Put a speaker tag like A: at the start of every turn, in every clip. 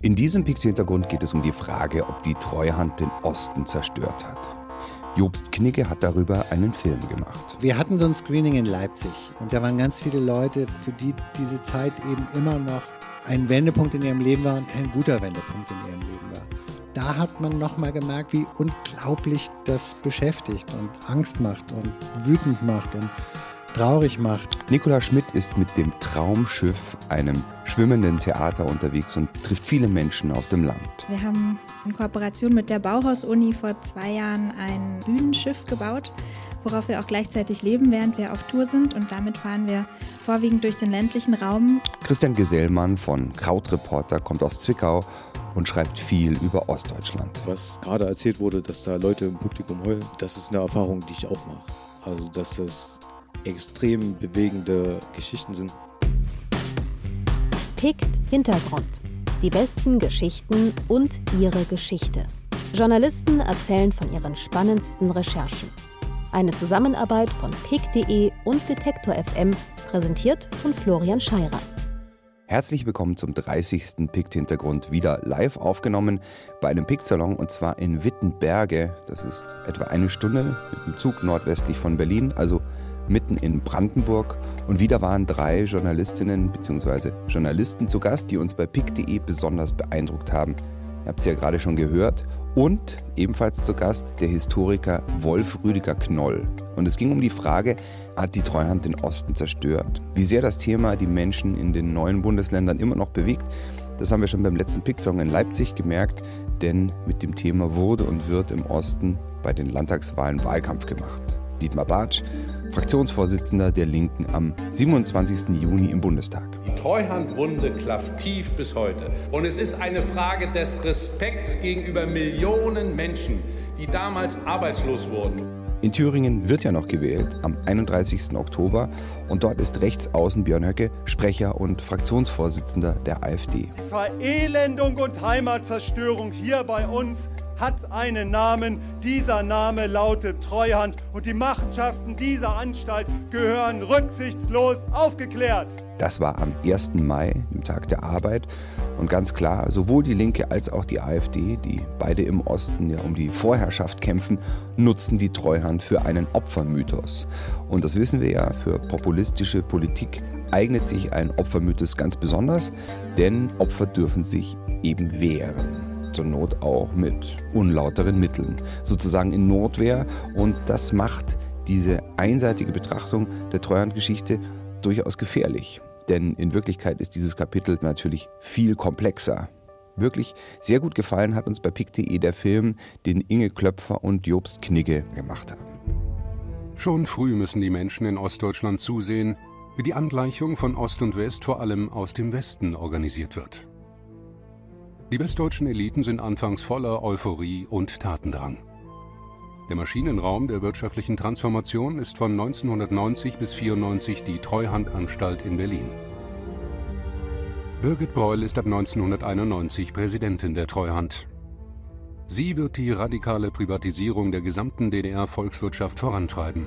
A: In diesem Pixel-Hintergrund geht es um die Frage, ob die Treuhand den Osten zerstört hat. Jobst Knigge hat darüber einen Film gemacht.
B: Wir hatten so ein Screening in Leipzig und da waren ganz viele Leute, für die diese Zeit eben immer noch ein Wendepunkt in ihrem Leben war und kein guter Wendepunkt in ihrem Leben war. Da hat man nochmal gemerkt, wie unglaublich das beschäftigt und Angst macht und wütend macht und traurig macht.
A: Nikola Schmidt ist mit dem Traumschiff, einem schwimmenden Theater unterwegs und trifft viele Menschen auf dem Land.
C: Wir haben in Kooperation mit der Bauhaus-Uni vor zwei Jahren ein Bühnenschiff gebaut, worauf wir auch gleichzeitig leben, während wir auf Tour sind. Und damit fahren wir vorwiegend durch den ländlichen Raum.
A: Christian Gesellmann von Krautreporter kommt aus Zwickau und schreibt viel über Ostdeutschland.
D: Was gerade erzählt wurde, dass da Leute im Publikum heulen, das ist eine Erfahrung, die ich auch mache. Also, dass das extrem bewegende Geschichten sind.
E: Pickt Hintergrund. Die besten Geschichten und ihre Geschichte. Journalisten erzählen von ihren spannendsten Recherchen. Eine Zusammenarbeit von pick.de und Detektor FM, präsentiert von Florian Scheirer.
A: Herzlich willkommen zum 30. Pikt-Hintergrund, wieder live aufgenommen bei einem Pikt-Salon und zwar in Wittenberge. Das ist etwa eine Stunde mit dem Zug nordwestlich von Berlin, also mitten in Brandenburg. Und wieder waren drei Journalistinnen bzw. Journalisten zu Gast, die uns bei pick.de besonders beeindruckt haben. Ihr habt es ja gerade schon gehört. Und ebenfalls zu Gast der Historiker Wolf Rüdiger Knoll. Und es ging um die Frage, hat die Treuhand den Osten zerstört? Wie sehr das Thema die Menschen in den neuen Bundesländern immer noch bewegt, das haben wir schon beim letzten Pick-Song in Leipzig gemerkt, denn mit dem Thema wurde und wird im Osten bei den Landtagswahlen Wahlkampf gemacht. Dietmar Bartsch Fraktionsvorsitzender der Linken am 27. Juni im Bundestag.
F: Die Treuhandwunde klafft tief bis heute. Und es ist eine Frage des Respekts gegenüber Millionen Menschen, die damals arbeitslos wurden.
A: In Thüringen wird ja noch gewählt am 31. Oktober und dort ist Rechtsaußen Björn Höcke Sprecher und Fraktionsvorsitzender der AfD.
G: Die Verelendung und Heimatzerstörung hier bei uns hat einen Namen. Dieser Name lautet Treuhand und die Machenschaften dieser Anstalt gehören rücksichtslos aufgeklärt.
A: Das war am 1. Mai, dem Tag der Arbeit. Und ganz klar, sowohl die Linke als auch die AfD, die beide im Osten ja um die Vorherrschaft kämpfen, nutzen die Treuhand für einen Opfermythos. Und das wissen wir ja, für populistische Politik eignet sich ein Opfermythos ganz besonders, denn Opfer dürfen sich eben wehren zur Not auch mit unlauteren Mitteln, sozusagen in Notwehr. Und das macht diese einseitige Betrachtung der Treuhandgeschichte durchaus gefährlich. Denn in Wirklichkeit ist dieses Kapitel natürlich viel komplexer. Wirklich sehr gut gefallen hat uns bei pick.de der Film, den Inge Klöpfer und Jobst Knigge gemacht haben.
H: Schon früh müssen die Menschen in Ostdeutschland zusehen, wie die Angleichung von Ost und West vor allem aus dem Westen organisiert wird. Die westdeutschen Eliten sind anfangs voller Euphorie und Tatendrang. Der Maschinenraum der wirtschaftlichen Transformation ist von 1990 bis 1994 die Treuhandanstalt in Berlin. Birgit Breul ist ab 1991 Präsidentin der Treuhand. Sie wird die radikale Privatisierung der gesamten DDR-Volkswirtschaft vorantreiben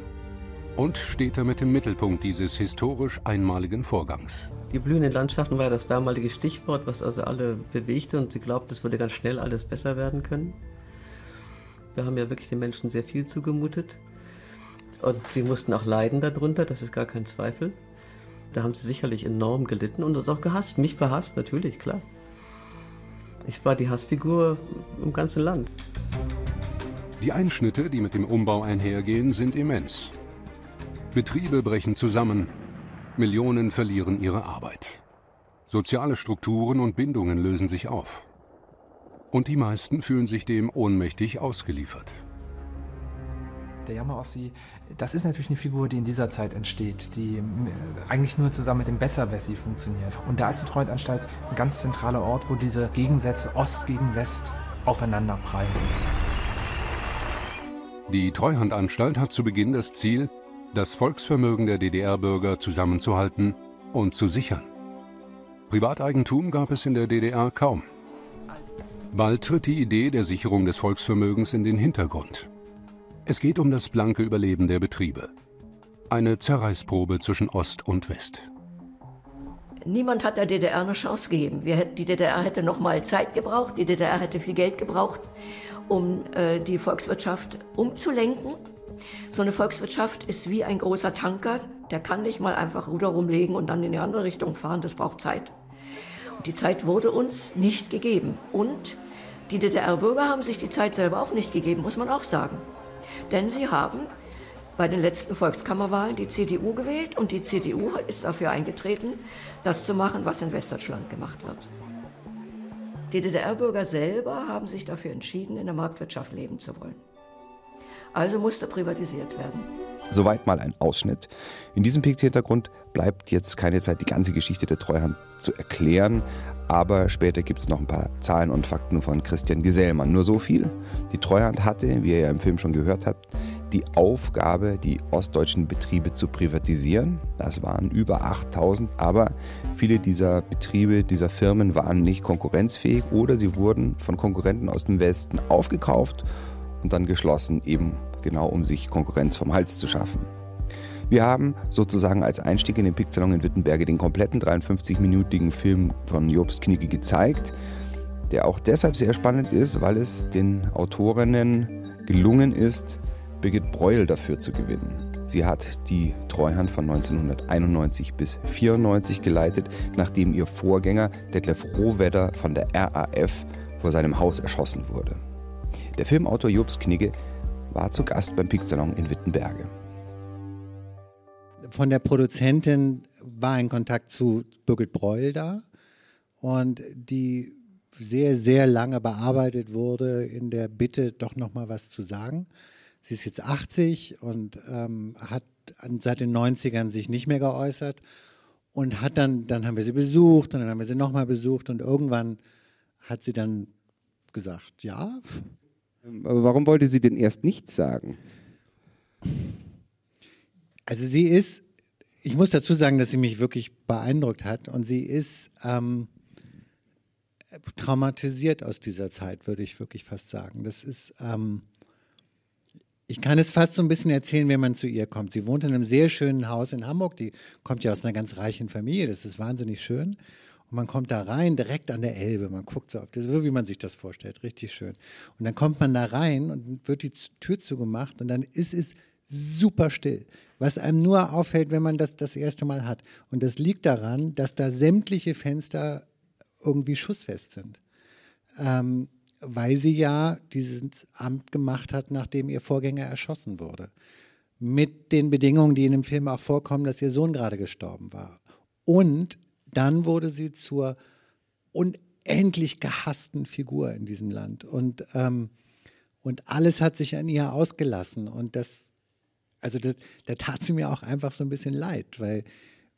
H: und steht damit im Mittelpunkt dieses historisch einmaligen Vorgangs.
I: Die blühenden Landschaften war das damalige Stichwort, was also alle bewegte und sie glaubten, es würde ganz schnell alles besser werden können. Wir haben ja wirklich den Menschen sehr viel zugemutet und sie mussten auch leiden darunter, das ist gar kein Zweifel. Da haben sie sicherlich enorm gelitten und uns auch gehasst, mich behasst, natürlich, klar. Ich war die Hassfigur im ganzen Land.
H: Die Einschnitte, die mit dem Umbau einhergehen, sind immens. Betriebe brechen zusammen, Millionen verlieren ihre Arbeit. Soziale Strukturen und Bindungen lösen sich auf. Und die meisten fühlen sich dem ohnmächtig ausgeliefert.
J: Der Jammer-Ossi, das ist natürlich eine Figur, die in dieser Zeit entsteht, die äh, eigentlich nur zusammen mit dem Besserwessi funktioniert. Und da ist die Treuhandanstalt ein ganz zentraler Ort, wo diese Gegensätze Ost gegen West aufeinander prallen.
H: Die Treuhandanstalt hat zu Beginn das Ziel, das Volksvermögen der DDR-Bürger zusammenzuhalten und zu sichern. Privateigentum gab es in der DDR kaum. Bald tritt die Idee der Sicherung des Volksvermögens in den Hintergrund. Es geht um das blanke Überleben der Betriebe. Eine Zerreißprobe zwischen Ost und West.
K: Niemand hat der DDR eine Chance gegeben. die DDR hätte noch mal Zeit gebraucht, die DDR hätte viel Geld gebraucht, um äh, die Volkswirtschaft umzulenken. So eine Volkswirtschaft ist wie ein großer Tanker, der kann nicht mal einfach Ruder rumlegen und dann in die andere Richtung fahren, das braucht Zeit. Und die Zeit wurde uns nicht gegeben. Und die DDR-Bürger haben sich die Zeit selber auch nicht gegeben, muss man auch sagen. Denn sie haben bei den letzten Volkskammerwahlen die CDU gewählt und die CDU ist dafür eingetreten, das zu machen, was in Westdeutschland gemacht wird. Die DDR-Bürger selber haben sich dafür entschieden, in der Marktwirtschaft leben zu wollen. Also musste privatisiert werden.
A: Soweit mal ein Ausschnitt. In diesem Pikt-Hintergrund bleibt jetzt keine Zeit, die ganze Geschichte der Treuhand zu erklären, aber später gibt es noch ein paar Zahlen und Fakten von Christian Gesellmann. Nur so viel. Die Treuhand hatte, wie ihr ja im Film schon gehört habt, die Aufgabe, die ostdeutschen Betriebe zu privatisieren. Das waren über 8000, aber viele dieser Betriebe, dieser Firmen waren nicht konkurrenzfähig oder sie wurden von Konkurrenten aus dem Westen aufgekauft und dann geschlossen, eben genau um sich Konkurrenz vom Hals zu schaffen. Wir haben sozusagen als Einstieg in den Picksalon in Wittenberge den kompletten 53-minütigen Film von Jobst Knigge gezeigt, der auch deshalb sehr spannend ist, weil es den Autorinnen gelungen ist, Birgit Breuel dafür zu gewinnen. Sie hat die Treuhand von 1991 bis 1994 geleitet, nachdem ihr Vorgänger Detlef Rohwedder von der RAF vor seinem Haus erschossen wurde. Der Filmautor Jobs Knigge war zu Gast beim Picksalon in Wittenberge.
B: Von der Produzentin war ein Kontakt zu Birgit Breul da und die sehr, sehr lange bearbeitet wurde in der Bitte, doch noch mal was zu sagen. Sie ist jetzt 80 und ähm, hat seit den 90ern sich nicht mehr geäußert und hat dann, dann haben wir sie besucht und dann haben wir sie nochmal besucht und irgendwann hat sie dann gesagt, ja,
A: aber warum wollte sie denn erst nichts sagen?
B: Also sie ist, ich muss dazu sagen, dass sie mich wirklich beeindruckt hat und sie ist ähm, traumatisiert aus dieser Zeit, würde ich wirklich fast sagen. Das ist, ähm, ich kann es fast so ein bisschen erzählen, wenn man zu ihr kommt. Sie wohnt in einem sehr schönen Haus in Hamburg, die kommt ja aus einer ganz reichen Familie, das ist wahnsinnig schön. Und man kommt da rein, direkt an der Elbe. Man guckt so auf das, so wie man sich das vorstellt. Richtig schön. Und dann kommt man da rein und wird die Tür zugemacht und dann ist es super still. Was einem nur auffällt, wenn man das das erste Mal hat. Und das liegt daran, dass da sämtliche Fenster irgendwie schussfest sind. Ähm, weil sie ja dieses Amt gemacht hat, nachdem ihr Vorgänger erschossen wurde. Mit den Bedingungen, die in dem Film auch vorkommen, dass ihr Sohn gerade gestorben war. Und dann wurde sie zur unendlich gehassten Figur in diesem Land. Und, ähm, und alles hat sich an ihr ausgelassen. Und das, also das, da tat sie mir auch einfach so ein bisschen leid, weil,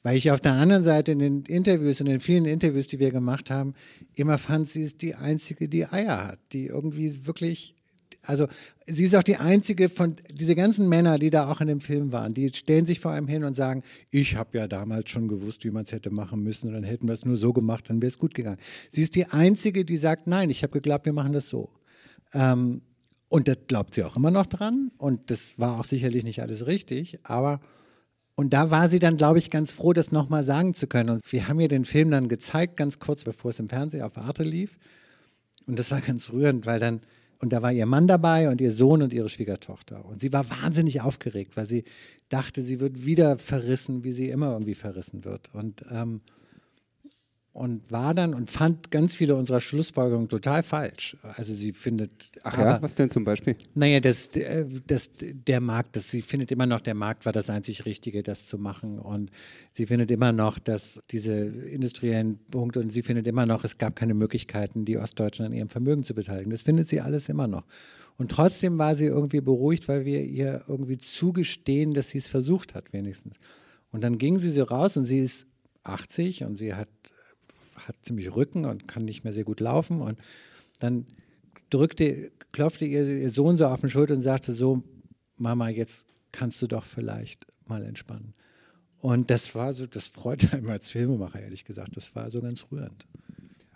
B: weil ich auf der anderen Seite in den Interviews, in den vielen Interviews, die wir gemacht haben, immer fand, sie ist die Einzige, die Eier hat, die irgendwie wirklich also sie ist auch die einzige von diese ganzen Männer, die da auch in dem Film waren, die stellen sich vor einem hin und sagen, ich habe ja damals schon gewusst, wie man es hätte machen müssen und dann hätten wir es nur so gemacht, dann wäre es gut gegangen. Sie ist die einzige, die sagt, nein, ich habe geglaubt, wir machen das so. Ähm, und das glaubt sie auch immer noch dran und das war auch sicherlich nicht alles richtig, aber und da war sie dann, glaube ich, ganz froh, das nochmal sagen zu können. Und wir haben ihr den Film dann gezeigt, ganz kurz bevor es im Fernsehen auf Arte lief. Und das war ganz rührend, weil dann und da war ihr Mann dabei und ihr Sohn und ihre Schwiegertochter. Und sie war wahnsinnig aufgeregt, weil sie dachte, sie wird wieder verrissen, wie sie immer irgendwie verrissen wird. Und ähm, und war dann und fand ganz viele unserer Schlussfolgerungen total falsch. Also sie findet.
A: Ach aber, ja, was denn zum Beispiel?
B: Naja, das, äh, das, der Markt, das, sie findet immer noch, der Markt war das einzig Richtige, das zu machen. Und sie findet immer noch, dass diese industriellen Punkte und sie findet immer noch, es gab keine Möglichkeiten, die Ostdeutschen an ihrem Vermögen zu beteiligen. Das findet sie alles immer noch. Und trotzdem war sie irgendwie beruhigt, weil wir ihr irgendwie zugestehen, dass sie es versucht hat, wenigstens. Und dann ging sie so raus und sie ist 80 und sie hat hat ziemlich Rücken und kann nicht mehr sehr gut laufen. Und dann drückte, klopfte ihr, ihr Sohn so auf den Schulter und sagte so, Mama, jetzt kannst du doch vielleicht mal entspannen. Und das war so, das freut einen als Filmemacher, ehrlich gesagt. Das war so ganz rührend.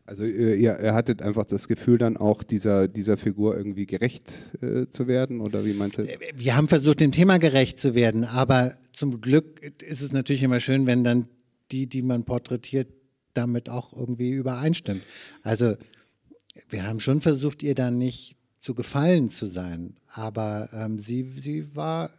A: Also ihr, ihr hattet einfach das Gefühl, dann auch dieser, dieser Figur irgendwie gerecht äh, zu werden? Oder wie meinst du? Äh,
B: wir haben versucht, dem Thema gerecht zu werden, aber zum Glück ist es natürlich immer schön, wenn dann die, die man porträtiert, damit auch irgendwie übereinstimmt. Also wir haben schon versucht, ihr da nicht zu gefallen zu sein, aber ähm, sie, sie war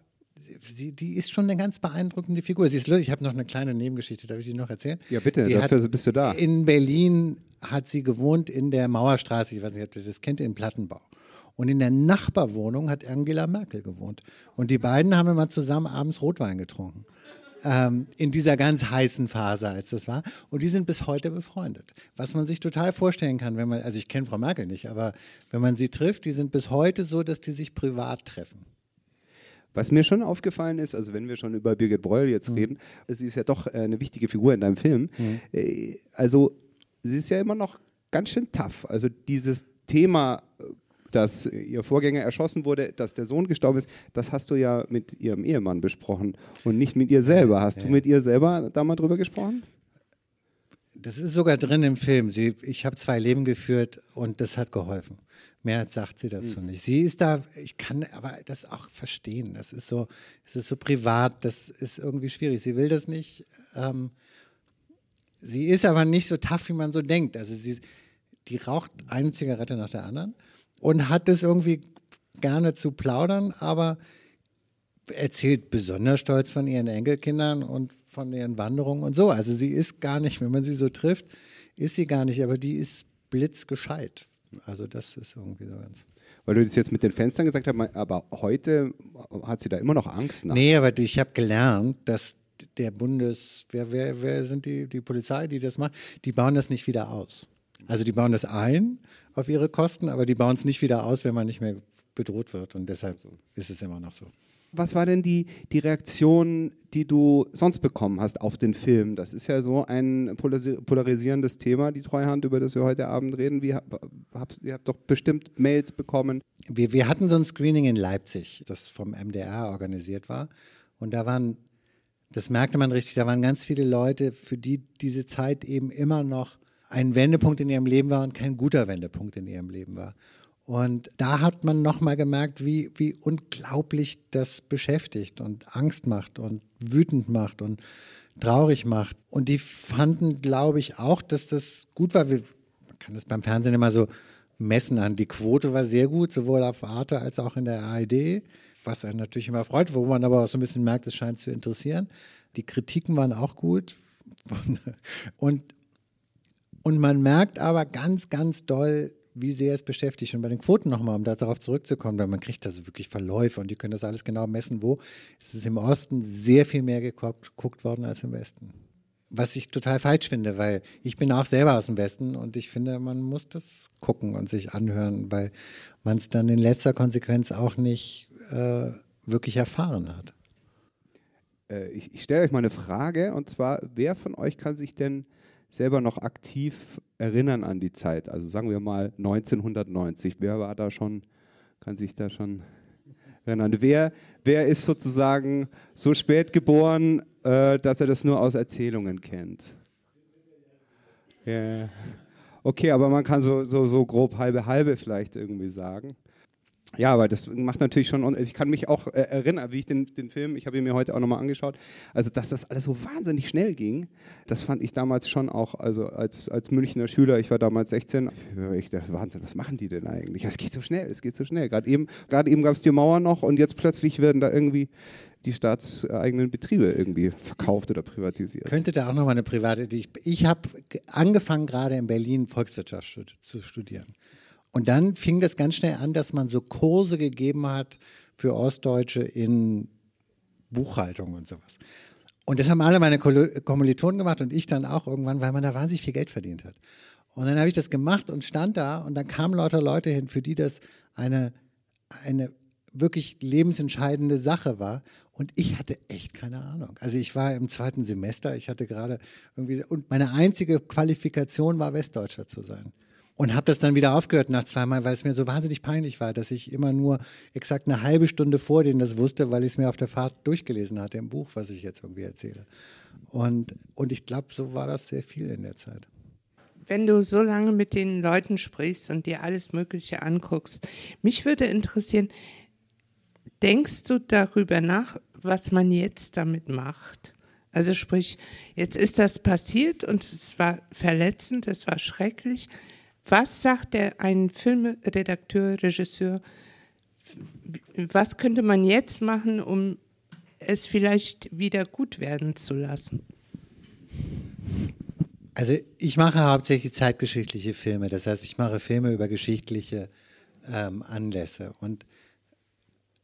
B: sie, die ist schon eine ganz beeindruckende Figur. Sie ist Ich habe noch eine kleine Nebengeschichte, darf ich die noch erzählen?
L: Ja, bitte,
B: sie
L: dafür
B: hat,
L: bist du da.
B: In Berlin hat sie gewohnt in der Mauerstraße, ich weiß nicht, ob ihr das kennt, in Plattenbau. Und in der Nachbarwohnung hat Angela Merkel gewohnt. Und die beiden haben immer zusammen abends Rotwein getrunken. Ähm, in dieser ganz heißen Phase, als das war. Und die sind bis heute befreundet. Was man sich total vorstellen kann, wenn man, also ich kenne Frau Merkel nicht, aber wenn man sie trifft, die sind bis heute so, dass die sich privat treffen.
L: Was mir schon aufgefallen ist, also wenn wir schon über Birgit Breul jetzt mhm. reden, sie ist ja doch äh, eine wichtige Figur in deinem Film. Mhm. Äh, also sie ist ja immer noch ganz schön tough. Also dieses Thema, dass ihr Vorgänger erschossen wurde, dass der Sohn gestorben ist, das hast du ja mit ihrem Ehemann besprochen und nicht mit ihr selber. Hast ja. du mit ihr selber da mal drüber gesprochen?
B: Das ist sogar drin im Film. Sie, ich habe zwei Leben geführt und das hat geholfen. Mehr sagt sie dazu mhm. nicht. Sie ist da, ich kann aber das auch verstehen. Das ist so, das ist so privat, das ist irgendwie schwierig. Sie will das nicht. Ähm, sie ist aber nicht so tough, wie man so denkt. Also sie, die raucht eine Zigarette nach der anderen und hat es irgendwie gerne zu plaudern, aber erzählt besonders stolz von ihren Enkelkindern und von ihren Wanderungen und so. Also sie ist gar nicht, wenn man sie so trifft, ist sie gar nicht, aber die ist blitzgescheit. Also das ist irgendwie so ganz.
L: Weil du das jetzt mit den Fenstern gesagt hast, aber heute hat sie da immer noch Angst
B: nach. Nee, aber ich habe gelernt, dass der Bundes, wer, wer, wer sind die, die Polizei, die das macht, die bauen das nicht wieder aus. Also die bauen das ein auf ihre Kosten, aber die bauen es nicht wieder aus, wenn man nicht mehr bedroht wird. Und deshalb ist es immer noch so.
L: Was war denn die, die Reaktion, die du sonst bekommen hast auf den Film? Das ist ja so ein polarisierendes Thema, die Treuhand, über das wir heute Abend reden. Wie, habt, ihr habt doch bestimmt Mails bekommen.
B: Wir, wir hatten so ein Screening in Leipzig, das vom MDR organisiert war. Und da waren, das merkte man richtig, da waren ganz viele Leute, für die diese Zeit eben immer noch ein Wendepunkt in ihrem Leben war und kein guter Wendepunkt in ihrem Leben war. Und da hat man nochmal gemerkt, wie, wie unglaublich das beschäftigt und Angst macht und wütend macht und traurig macht. Und die fanden, glaube ich, auch, dass das gut war. man kann das beim Fernsehen immer so messen an. Die Quote war sehr gut, sowohl auf Arte als auch in der ARD, was einen natürlich immer freut, wo man aber auch so ein bisschen merkt, es scheint zu interessieren. Die Kritiken waren auch gut. Und, und man merkt aber ganz, ganz doll, wie sehr es beschäftigt. Und bei den Quoten nochmal, um darauf zurückzukommen, weil man kriegt also wirklich Verläufe und die können das alles genau messen, wo. Es ist im Osten sehr viel mehr geguckt worden als im Westen. Was ich total falsch finde, weil ich bin auch selber aus dem Westen und ich finde, man muss das gucken und sich anhören, weil man es dann in letzter Konsequenz auch nicht äh, wirklich erfahren hat.
L: Äh, ich, ich stelle euch mal eine Frage und zwar, wer von euch kann sich denn selber noch aktiv erinnern an die Zeit. Also sagen wir mal 1990. Wer war da schon, kann sich da schon erinnern? Wer, wer ist sozusagen so spät geboren, äh, dass er das nur aus Erzählungen kennt? Ja. Okay, aber man kann so, so, so grob halbe halbe vielleicht irgendwie sagen. Ja, aber das macht natürlich schon, ich kann mich auch äh, erinnern, wie ich den, den Film, ich habe ihn mir heute auch nochmal angeschaut, also dass das alles so wahnsinnig schnell ging, das fand ich damals schon auch, also als, als Münchner Schüler, ich war damals 16, ich dachte, Wahnsinn, was machen die denn eigentlich? Es geht so schnell, es geht so schnell. Gerade eben, eben gab es die Mauer noch und jetzt plötzlich werden da irgendwie die staatseigenen Betriebe irgendwie verkauft oder privatisiert.
B: Könnte da auch nochmal eine private, ich, ich habe angefangen gerade in Berlin Volkswirtschaft zu studieren. Und dann fing das ganz schnell an, dass man so Kurse gegeben hat für Ostdeutsche in Buchhaltung und sowas. Und das haben alle meine Kommilitonen gemacht und ich dann auch irgendwann, weil man da wahnsinnig viel Geld verdient hat. Und dann habe ich das gemacht und stand da und dann kamen lauter Leute hin, für die das eine, eine wirklich lebensentscheidende Sache war. Und ich hatte echt keine Ahnung. Also ich war im zweiten Semester, ich hatte gerade irgendwie, und meine einzige Qualifikation war, Westdeutscher zu sein. Und habe das dann wieder aufgehört nach zweimal, weil es mir so wahnsinnig peinlich war, dass ich immer nur exakt eine halbe Stunde vor denen das wusste, weil ich es mir auf der Fahrt durchgelesen hatte im Buch, was ich jetzt irgendwie erzähle. Und, und ich glaube, so war das sehr viel in der Zeit.
M: Wenn du so lange mit den Leuten sprichst und dir alles Mögliche anguckst, mich würde interessieren, denkst du darüber nach, was man jetzt damit macht? Also sprich, jetzt ist das passiert und es war verletzend, es war schrecklich. Was sagt der ein Filmredakteur, Regisseur? Was könnte man jetzt machen, um es vielleicht wieder gut werden zu lassen?
B: Also ich mache hauptsächlich zeitgeschichtliche Filme. Das heißt, ich mache Filme über geschichtliche ähm, Anlässe. Und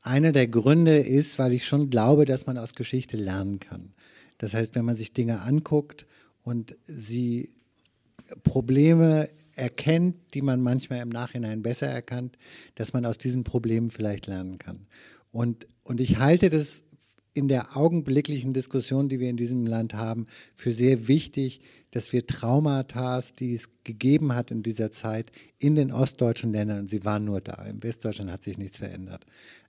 B: einer der Gründe ist, weil ich schon glaube, dass man aus Geschichte lernen kann. Das heißt, wenn man sich Dinge anguckt und sie Probleme erkennt, die man manchmal im Nachhinein besser erkannt, dass man aus diesen Problemen vielleicht lernen kann. Und, und ich halte das in der augenblicklichen Diskussion, die wir in diesem Land haben, für sehr wichtig, dass wir Traumata, die es gegeben hat in dieser Zeit, in den ostdeutschen Ländern, und sie waren nur da, im Westdeutschland hat sich nichts verändert,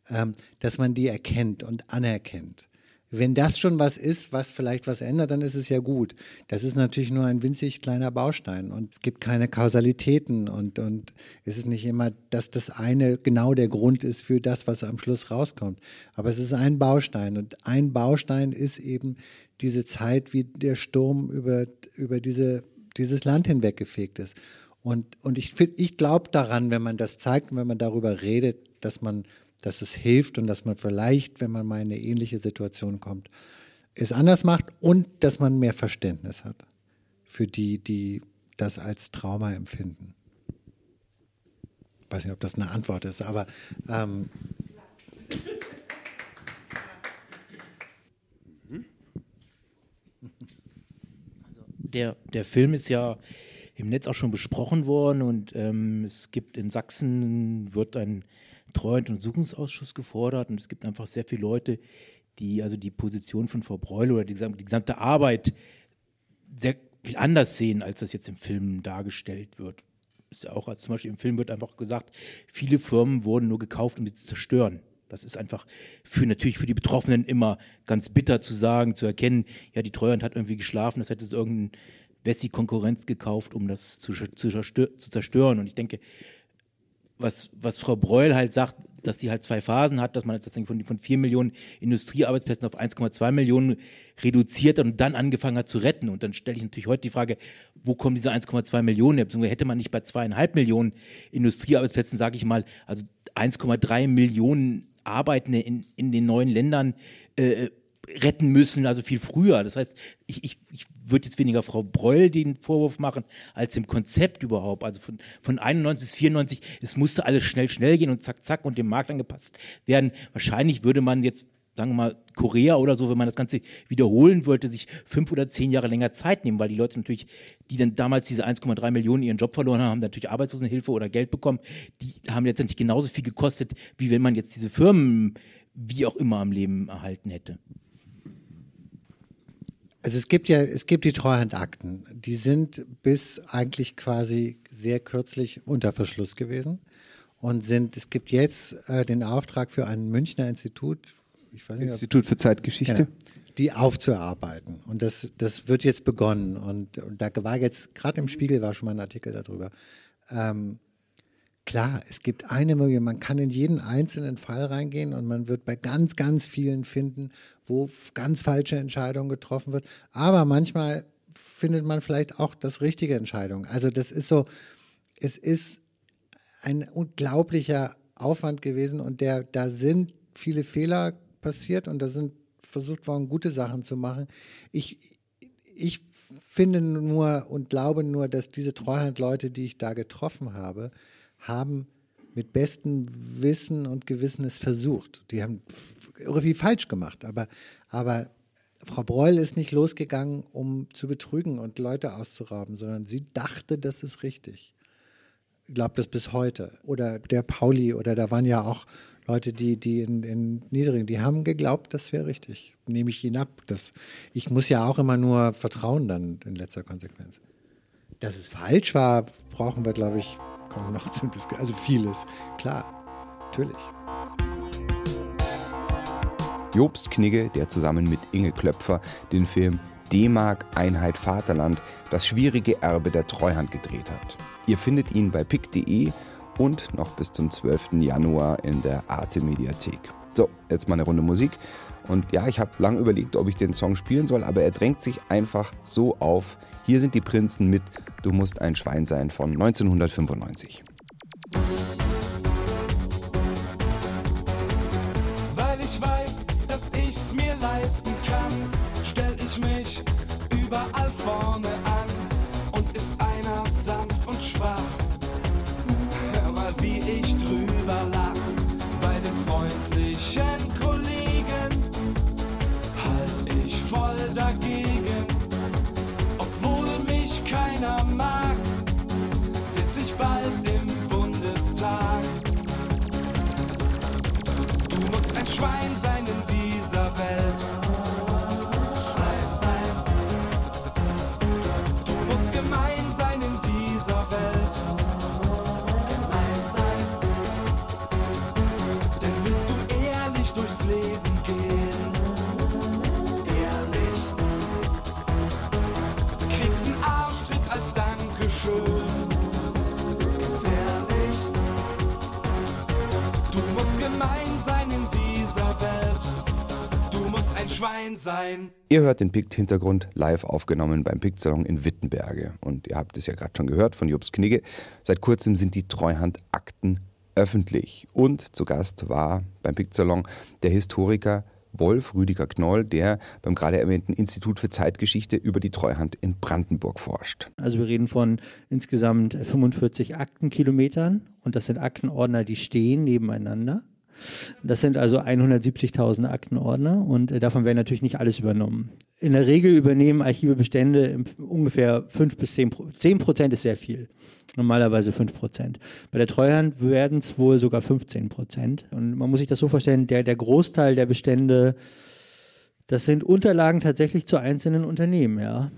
B: ähm, dass man die erkennt und anerkennt. Wenn das schon was ist, was vielleicht was ändert, dann ist es ja gut. Das ist natürlich nur ein winzig kleiner Baustein und es gibt keine Kausalitäten und, und es ist nicht immer, dass das eine genau der Grund ist für das, was am Schluss rauskommt. Aber es ist ein Baustein und ein Baustein ist eben diese Zeit, wie der Sturm über, über diese, dieses Land hinweggefegt ist. Und, und ich, ich glaube daran, wenn man das zeigt und wenn man darüber redet, dass man dass es hilft und dass man vielleicht, wenn man mal in eine ähnliche Situation kommt, es anders macht und dass man mehr Verständnis hat für die, die das als Trauma empfinden. Ich weiß nicht, ob das eine Antwort ist, aber ähm
N: der, der Film ist ja im Netz auch schon besprochen worden und ähm, es gibt in Sachsen wird ein Treu- und Untersuchungsausschuss gefordert und es gibt einfach sehr viele Leute, die also die Position von Frau Breul oder die, die gesamte Arbeit sehr viel anders sehen, als das jetzt im Film dargestellt wird. Ist ja auch, als zum Beispiel im Film wird einfach gesagt, viele Firmen wurden nur gekauft, um sie zu zerstören. Das ist einfach für natürlich für die Betroffenen immer ganz bitter zu sagen, zu erkennen, ja, die Treuhand hat irgendwie geschlafen, das hätte es irgendein Wessi-Konkurrenz gekauft, um das zu, zu, zu zerstören. Und ich denke, was, was Frau Breul halt sagt, dass sie halt zwei Phasen hat, dass man jetzt von, von 4 Millionen Industriearbeitsplätzen auf 1,2 Millionen reduziert hat und dann angefangen hat zu retten. Und dann stelle ich natürlich heute die Frage, wo kommen diese 1,2 Millionen her? Beziehungsweise hätte man nicht bei zweieinhalb Millionen Industriearbeitsplätzen, sage ich mal, also 1,3 Millionen Arbeitende in, in den neuen Ländern äh, retten müssen, also viel früher. Das heißt, ich, ich, ich würde jetzt weniger Frau Breul den Vorwurf machen, als dem Konzept überhaupt. Also von, von 91 bis 94, es musste alles schnell, schnell gehen und zack, zack und dem Markt angepasst werden. Wahrscheinlich würde man jetzt sagen wir mal, Korea oder so, wenn man das Ganze wiederholen wollte, sich fünf oder zehn Jahre länger Zeit nehmen, weil die Leute natürlich, die dann damals diese 1,3 Millionen ihren Job verloren haben, haben natürlich Arbeitslosenhilfe oder Geld bekommen. Die haben letztendlich genauso viel gekostet, wie wenn man jetzt diese Firmen wie auch immer am Leben erhalten hätte.
B: Also es gibt ja, es gibt die Treuhandakten. Die sind bis eigentlich quasi sehr kürzlich unter Verschluss gewesen und sind, es gibt jetzt äh, den Auftrag für ein Münchner Institut,
A: nicht, Institut für Zeitgeschichte,
B: genau, die aufzuarbeiten. Und das, das wird jetzt begonnen. Und, und da war jetzt, gerade im Spiegel war schon mal ein Artikel darüber. Ähm, Klar, es gibt eine Möglichkeit, man kann in jeden einzelnen Fall reingehen und man wird bei ganz, ganz vielen finden, wo ganz falsche Entscheidungen getroffen wird. Aber manchmal findet man vielleicht auch das richtige Entscheidung. Also das ist so, es ist ein unglaublicher Aufwand gewesen und der, da sind viele Fehler passiert und da sind versucht worden, gute Sachen zu machen. Ich, ich finde nur und glaube nur, dass diese Treuhandleute, die ich da getroffen habe, haben mit bestem Wissen und Gewissen es versucht. Die haben irgendwie falsch gemacht, aber, aber Frau Breul ist nicht losgegangen, um zu betrügen und Leute auszurauben, sondern sie dachte, das ist richtig. Ich glaube das bis heute. Oder der Pauli, oder da waren ja auch Leute, die, die in, in Niedrigen, die haben geglaubt, das wäre richtig. Nehme ich ihn ab. Das, ich muss ja auch immer nur vertrauen dann in letzter Konsequenz. Dass es falsch war, brauchen wir, glaube ich, kommen noch zu Diskussionen. Also vieles, klar, natürlich.
A: Jobst Knigge, der zusammen mit Inge Klöpfer den Film D-Mark Einheit Vaterland, das schwierige Erbe der Treuhand gedreht hat. Ihr findet ihn bei pick.de und noch bis zum 12. Januar in der Arte Mediathek.
O: So, jetzt mal eine Runde Musik. Und ja, ich habe lange überlegt, ob ich den Song spielen soll, aber er drängt sich einfach so auf. Hier sind die Prinzen mit Du musst ein Schwein sein von 1995.
P: sein.
O: Ihr hört den Pikt-Hintergrund live aufgenommen beim Pikt-Salon in Wittenberge. Und ihr habt es ja gerade schon gehört von Jobs Knigge. Seit kurzem sind die Treuhandakten öffentlich. Und zu Gast war beim Pikt-Salon der Historiker Wolf Rüdiger Knoll, der beim gerade erwähnten Institut für Zeitgeschichte über die Treuhand in Brandenburg forscht.
Q: Also wir reden von insgesamt 45 Aktenkilometern und das sind Aktenordner, die stehen nebeneinander. Das sind also 170.000 Aktenordner und äh, davon werden natürlich nicht alles übernommen. In der Regel übernehmen Archive Bestände ungefähr 5 bis 10 Prozent. 10 Prozent ist sehr viel. Normalerweise 5 Prozent. Bei der Treuhand werden es wohl sogar 15 Prozent. Und man muss sich das so vorstellen, der, der Großteil der Bestände das sind Unterlagen tatsächlich zu einzelnen Unternehmen, ja.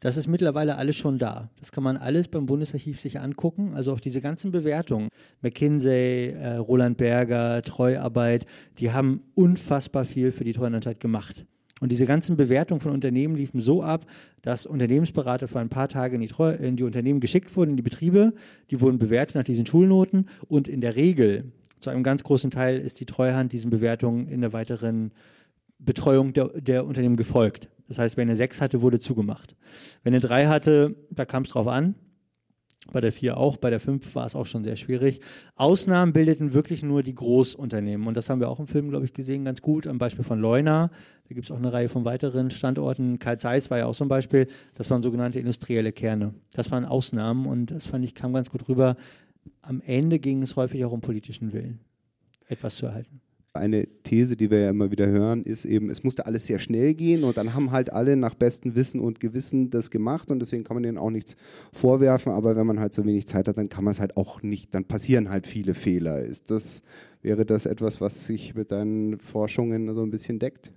Q: Das ist mittlerweile alles schon da. Das kann man alles beim Bundesarchiv sich angucken. Also auch diese ganzen Bewertungen. McKinsey, äh, Roland Berger, Treuarbeit, die haben unfassbar viel für die Treuhandzeit gemacht. Und diese ganzen Bewertungen von Unternehmen liefen so ab, dass Unternehmensberater für ein paar Tage in die, Treu in die Unternehmen geschickt wurden, in die Betriebe. Die wurden bewertet nach diesen Schulnoten. Und in der Regel, zu einem ganz großen Teil, ist die Treuhand diesen Bewertungen in der weiteren Betreuung der, der Unternehmen gefolgt. Das heißt, wenn er sechs hatte, wurde zugemacht. Wenn er drei hatte, da kam es drauf an. Bei der vier auch, bei der fünf war es auch schon sehr schwierig. Ausnahmen bildeten wirklich nur die Großunternehmen. Und das haben wir auch im Film, glaube ich, gesehen, ganz gut. Am Beispiel von Leuna. Da gibt es auch eine Reihe von weiteren Standorten. Karl Zeiss war ja auch so ein Beispiel. Das waren sogenannte industrielle Kerne. Das waren Ausnahmen und das fand ich, kam ganz gut rüber. Am Ende ging es häufig auch um politischen Willen, etwas zu erhalten.
O: Eine These, die wir ja immer wieder hören, ist eben, es musste alles sehr schnell gehen und dann haben halt alle nach bestem Wissen und Gewissen das gemacht und deswegen kann man denen auch nichts vorwerfen, aber wenn man halt so wenig Zeit hat, dann kann man es halt auch nicht, dann passieren halt viele Fehler. Ist das, wäre das etwas, was sich mit deinen Forschungen so ein bisschen deckt?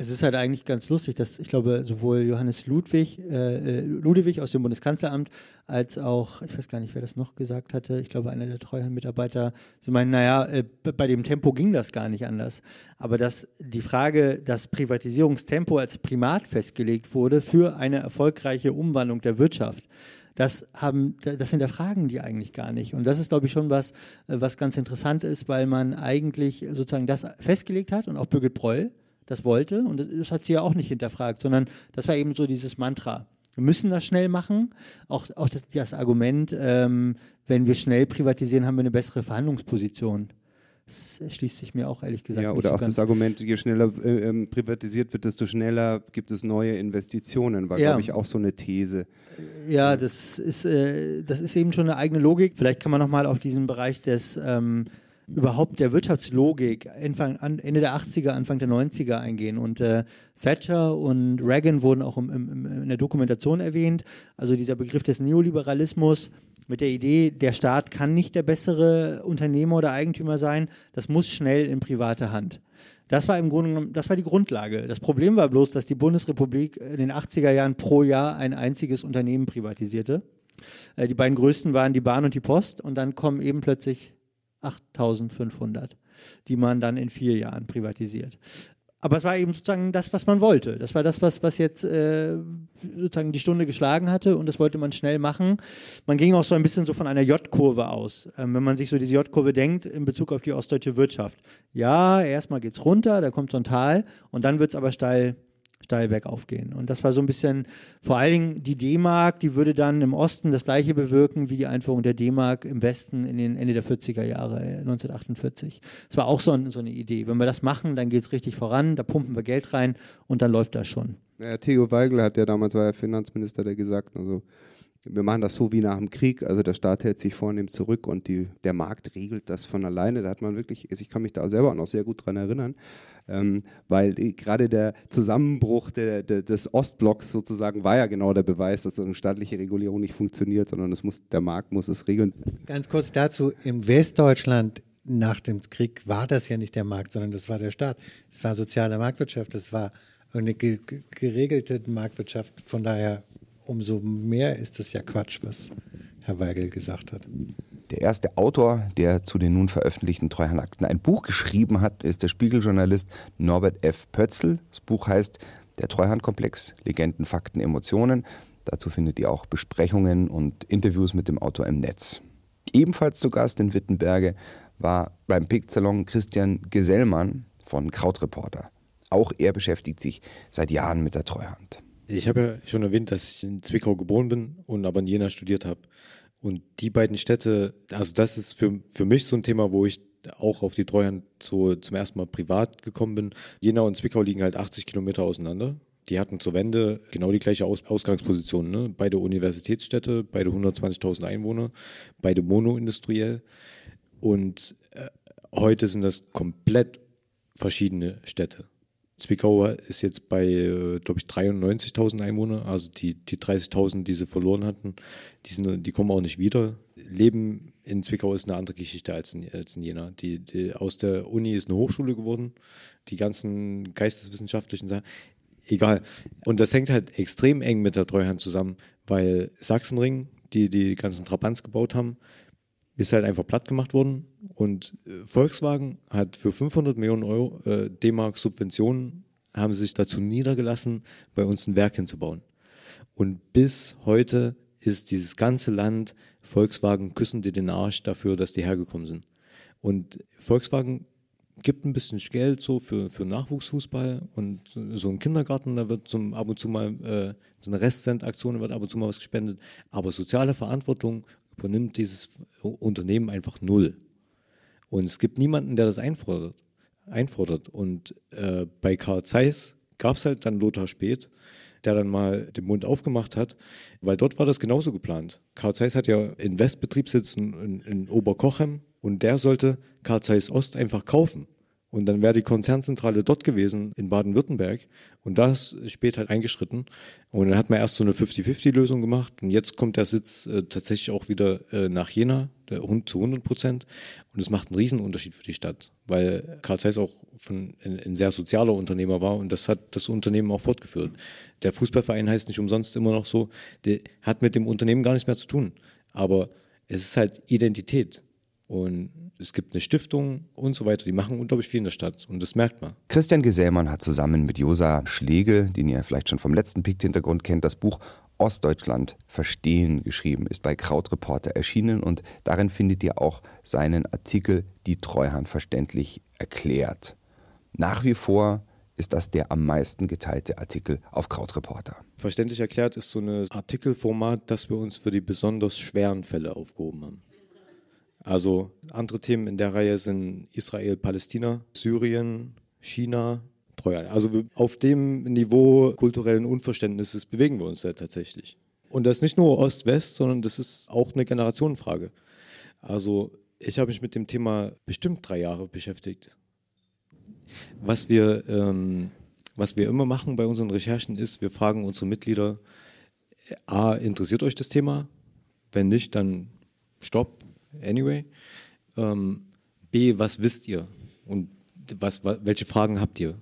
Q: Es ist halt eigentlich ganz lustig, dass ich glaube, sowohl Johannes Ludwig, äh, äh, Ludwig aus dem Bundeskanzleramt als auch, ich weiß gar nicht, wer das noch gesagt hatte, ich glaube, einer der Treuhandmitarbeiter, sie meinen, naja, äh, bei dem Tempo ging das gar nicht anders. Aber dass die Frage, dass Privatisierungstempo als Primat festgelegt wurde für eine erfolgreiche Umwandlung der Wirtschaft, das haben, das hinterfragen die eigentlich gar nicht. Und das ist, glaube ich, schon was, äh, was ganz interessant ist, weil man eigentlich sozusagen das festgelegt hat und auch Birgit Breul das wollte und das, hat sie ja auch nicht hinterfragt, sondern das war eben so dieses Mantra. Wir müssen das schnell machen. Auch, auch das, das Argument, ähm, wenn wir schnell privatisieren, haben wir eine bessere Verhandlungsposition. Das schließt sich mir auch ehrlich gesagt
O: Ja,
Q: nicht
O: oder
Q: so
O: auch das Argument, je schneller äh, ähm, privatisiert wird, desto schneller gibt es neue Investitionen, war,
Q: Ja.
O: glaube ich, auch so eine These.
Q: Ja, das ist, äh, das ist eben schon eine eigene Logik. Vielleicht kann man nochmal auf diesen Bereich des ähm, überhaupt der Wirtschaftslogik Anfang, an, Ende der 80er, Anfang der 90er eingehen. Und äh, Thatcher und Reagan wurden auch im, im, in der Dokumentation erwähnt. Also dieser Begriff des Neoliberalismus mit der Idee, der Staat kann nicht der bessere Unternehmer oder Eigentümer sein, das muss schnell in private Hand. Das war im Grunde genommen, das war die Grundlage. Das Problem war bloß, dass die Bundesrepublik in den 80er Jahren pro Jahr ein einziges Unternehmen privatisierte. Äh, Die beiden größten waren die Bahn und die Post und dann kommen eben plötzlich 8500, die man dann in vier Jahren privatisiert. aber es war eben sozusagen das, was man wollte. Das war das, was, was jetzt äh, sozusagen die Stunde geschlagen hatte und das wollte man schnell machen. Man ging auch so ein bisschen so von einer J-Kurve aus. Ähm, wenn man sich so diese J-Kurve denkt in Bezug auf die ostdeutsche Wirtschaft. Ja, erstmal geht es runter, da kommt so ein Tal und dann wird es aber steil steil bergauf gehen. Und das war so ein bisschen, vor allen Dingen die D-Mark, die würde dann im Osten das gleiche bewirken wie die Einführung der D-Mark im Westen in den Ende der 40er Jahre, 1948. Das war auch so, ein, so eine Idee. Wenn wir das machen, dann geht es richtig voran, da pumpen wir Geld rein und dann läuft das schon.
A: Ja, Theo Weigel hat ja damals, war ja Finanzminister, der gesagt, also wir machen das so wie nach dem Krieg, also der Staat hält sich vornehm zurück und die, der Markt regelt das von alleine. Da hat man wirklich, ich kann mich da selber auch noch sehr gut dran erinnern, ähm, weil gerade der Zusammenbruch der, der, des Ostblocks sozusagen war ja genau der Beweis, dass eine staatliche Regulierung nicht funktioniert, sondern muss, der Markt muss es regeln.
B: Ganz kurz dazu, im Westdeutschland nach dem Krieg war das ja nicht der Markt, sondern das war der Staat. Es war soziale Marktwirtschaft, es war eine geregelte Marktwirtschaft. Von daher umso mehr ist es ja Quatsch, was Herr Weigel gesagt hat.
A: Der erste Autor, der zu den nun veröffentlichten Treuhandakten ein Buch geschrieben hat, ist der Spiegeljournalist Norbert F. Pötzl. Das Buch heißt Der Treuhandkomplex, Legenden, Fakten, Emotionen. Dazu findet ihr auch Besprechungen und Interviews mit dem Autor im Netz. Ebenfalls zu Gast in Wittenberge war beim Picksalon Christian Gesellmann von Krautreporter. Auch er beschäftigt sich seit Jahren mit der Treuhand.
D: Ich habe ja schon erwähnt, dass ich in Zwickau geboren bin und aber in Jena studiert habe. Und die beiden Städte, also das ist für, für mich so ein Thema, wo ich auch auf die Treuhand so zum ersten Mal privat gekommen bin. Jena und Zwickau liegen halt 80 Kilometer auseinander. Die hatten zur Wende genau die gleiche Aus Ausgangsposition. Ne? Beide Universitätsstädte, beide 120.000 Einwohner, beide monoindustriell. Und äh, heute sind das komplett verschiedene Städte. Zwickau ist jetzt bei, äh, glaube ich, 93.000 Einwohner. Also die, die 30.000, die sie verloren hatten, die, sind, die kommen auch nicht wieder. Leben in Zwickau ist eine andere Geschichte als in, als in Jena. Die, die, aus der Uni ist eine Hochschule geworden. Die ganzen geisteswissenschaftlichen Sachen, egal. Und das hängt halt extrem eng mit der Treuhand zusammen, weil Sachsenring, die die ganzen Trabants gebaut haben, ist halt einfach platt gemacht worden und äh, Volkswagen hat für 500 Millionen Euro äh, D-Mark Subventionen haben sie sich dazu niedergelassen, bei uns ein Werk hinzubauen. Und bis heute ist dieses ganze Land Volkswagen küssen dir den Arsch dafür, dass die hergekommen sind. Und Volkswagen gibt ein bisschen Geld so für, für Nachwuchsfußball und so ein Kindergarten, da wird zum, ab und zu mal äh, so eine Restsendaktion, wird ab und zu mal was gespendet. Aber soziale Verantwortung übernimmt dieses Unternehmen einfach null. Und es gibt niemanden, der das einfordert. einfordert. Und äh, bei Karl Zeiss gab es halt dann Lothar Speth, der dann mal den Mund aufgemacht hat, weil dort war das genauso geplant. Karl Zeiss hat ja einen Westbetriebssitz in, in, in Oberkochem und der sollte Karl Zeiss Ost einfach kaufen. Und dann wäre die Konzernzentrale dort gewesen in Baden-Württemberg. Und da ist später halt eingeschritten. Und dann hat man erst so eine 50-50-Lösung gemacht. Und jetzt kommt der Sitz äh, tatsächlich auch wieder äh, nach Jena, der Hund zu 100 Prozent. Und es macht einen Riesenunterschied für die Stadt, weil Karl Zeiss auch von, ein, ein, sehr sozialer Unternehmer war. Und das hat das Unternehmen auch fortgeführt. Der Fußballverein heißt nicht umsonst immer noch so. Der hat mit dem Unternehmen gar nichts mehr zu tun. Aber es ist halt Identität. Und es gibt eine Stiftung und so weiter. Die machen unglaublich viel in der Stadt und das merkt man.
A: Christian Gesellmann hat zusammen mit Josa Schlegel, den ihr vielleicht schon vom letzten Pikt-Hintergrund kennt, das Buch Ostdeutschland verstehen geschrieben, ist bei Krautreporter erschienen und darin findet ihr auch seinen Artikel Die Treuhand verständlich erklärt. Nach wie vor ist das der am meisten geteilte Artikel auf Krautreporter.
D: Verständlich erklärt ist so ein Artikelformat, das wir uns für die besonders schweren Fälle aufgehoben haben. Also andere Themen in der Reihe sind Israel, Palästina, Syrien, China, Treuhand. Also auf dem Niveau kulturellen Unverständnisses bewegen wir uns ja tatsächlich. Und das ist nicht nur Ost-West, sondern das ist auch eine Generationenfrage. Also ich habe mich mit dem Thema bestimmt drei Jahre beschäftigt. Was wir, ähm, was wir immer machen bei unseren Recherchen ist, wir fragen unsere Mitglieder, A, interessiert euch das Thema? Wenn nicht, dann stopp, anyway. Ähm, B, was wisst ihr? Und was, welche Fragen habt ihr?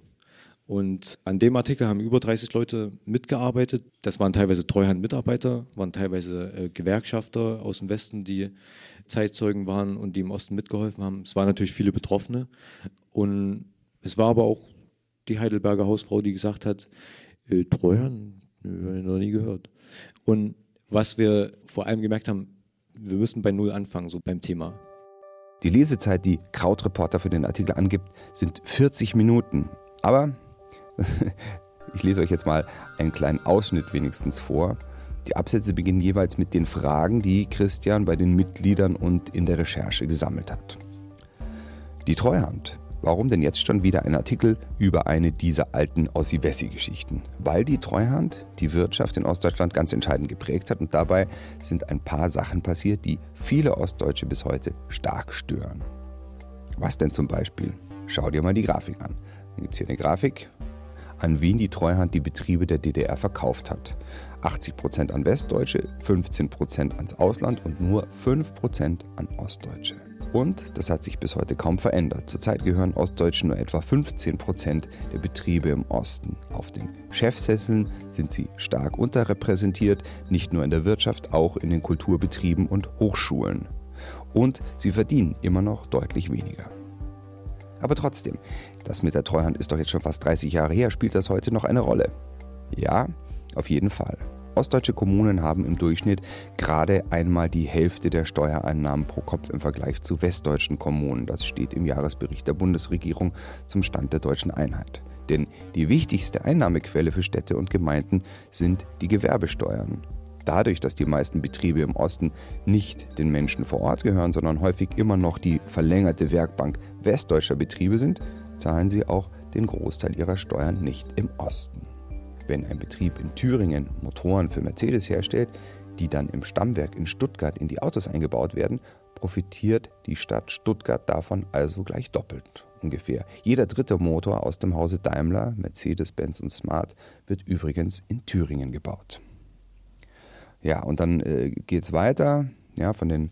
D: Und an dem Artikel haben über 30 Leute mitgearbeitet. Das waren teilweise Treuhandmitarbeiter, waren teilweise äh, Gewerkschafter aus dem Westen, die Zeitzeugen waren und die im Osten mitgeholfen haben. Es waren natürlich viele Betroffene. Und es war aber auch die Heidelberger Hausfrau, die gesagt hat, äh, Treuhand, äh, noch nie gehört. Und was wir vor allem gemerkt haben, wir müssen bei Null anfangen, so beim Thema.
A: Die Lesezeit, die Krautreporter für den Artikel angibt, sind 40 Minuten. Aber ich lese euch jetzt mal einen kleinen Ausschnitt wenigstens vor. Die Absätze beginnen jeweils mit den Fragen, die Christian bei den Mitgliedern und in der Recherche gesammelt hat. Die Treuhand Warum denn jetzt schon wieder ein Artikel über eine dieser alten Ossi-Wessi-Geschichten? Weil die Treuhand die Wirtschaft in Ostdeutschland ganz entscheidend geprägt hat und dabei sind ein paar Sachen passiert, die viele Ostdeutsche bis heute stark stören. Was denn zum Beispiel? Schau dir mal die Grafik an. Dann gibt es hier eine Grafik, an wen die Treuhand die Betriebe der DDR verkauft hat. 80% an Westdeutsche, 15% ans Ausland und nur 5% an Ostdeutsche. Und das hat sich bis heute kaum verändert. Zurzeit gehören Ostdeutschen nur etwa 15 Prozent der Betriebe im Osten. Auf den Chefsesseln sind sie stark unterrepräsentiert, nicht nur in der Wirtschaft, auch in den Kulturbetrieben und Hochschulen. Und sie verdienen immer noch deutlich weniger. Aber trotzdem, das mit der Treuhand ist doch jetzt schon fast 30 Jahre her, spielt das heute noch eine Rolle? Ja, auf jeden Fall. Ostdeutsche Kommunen haben im Durchschnitt gerade einmal die Hälfte der Steuereinnahmen pro Kopf im Vergleich zu westdeutschen Kommunen. Das steht im Jahresbericht der Bundesregierung zum Stand der deutschen Einheit. Denn die wichtigste Einnahmequelle für Städte und Gemeinden sind die Gewerbesteuern. Dadurch, dass die meisten Betriebe im Osten nicht den Menschen vor Ort gehören, sondern häufig immer noch die verlängerte Werkbank westdeutscher Betriebe sind, zahlen sie auch den Großteil ihrer Steuern nicht im Osten. Wenn ein Betrieb in Thüringen Motoren für Mercedes herstellt, die dann im Stammwerk in Stuttgart in die Autos eingebaut werden, profitiert die Stadt Stuttgart davon also gleich doppelt ungefähr. Jeder dritte Motor aus dem Hause Daimler, Mercedes, Benz und Smart wird übrigens in Thüringen gebaut. Ja, und dann äh, geht es weiter. Ja, von den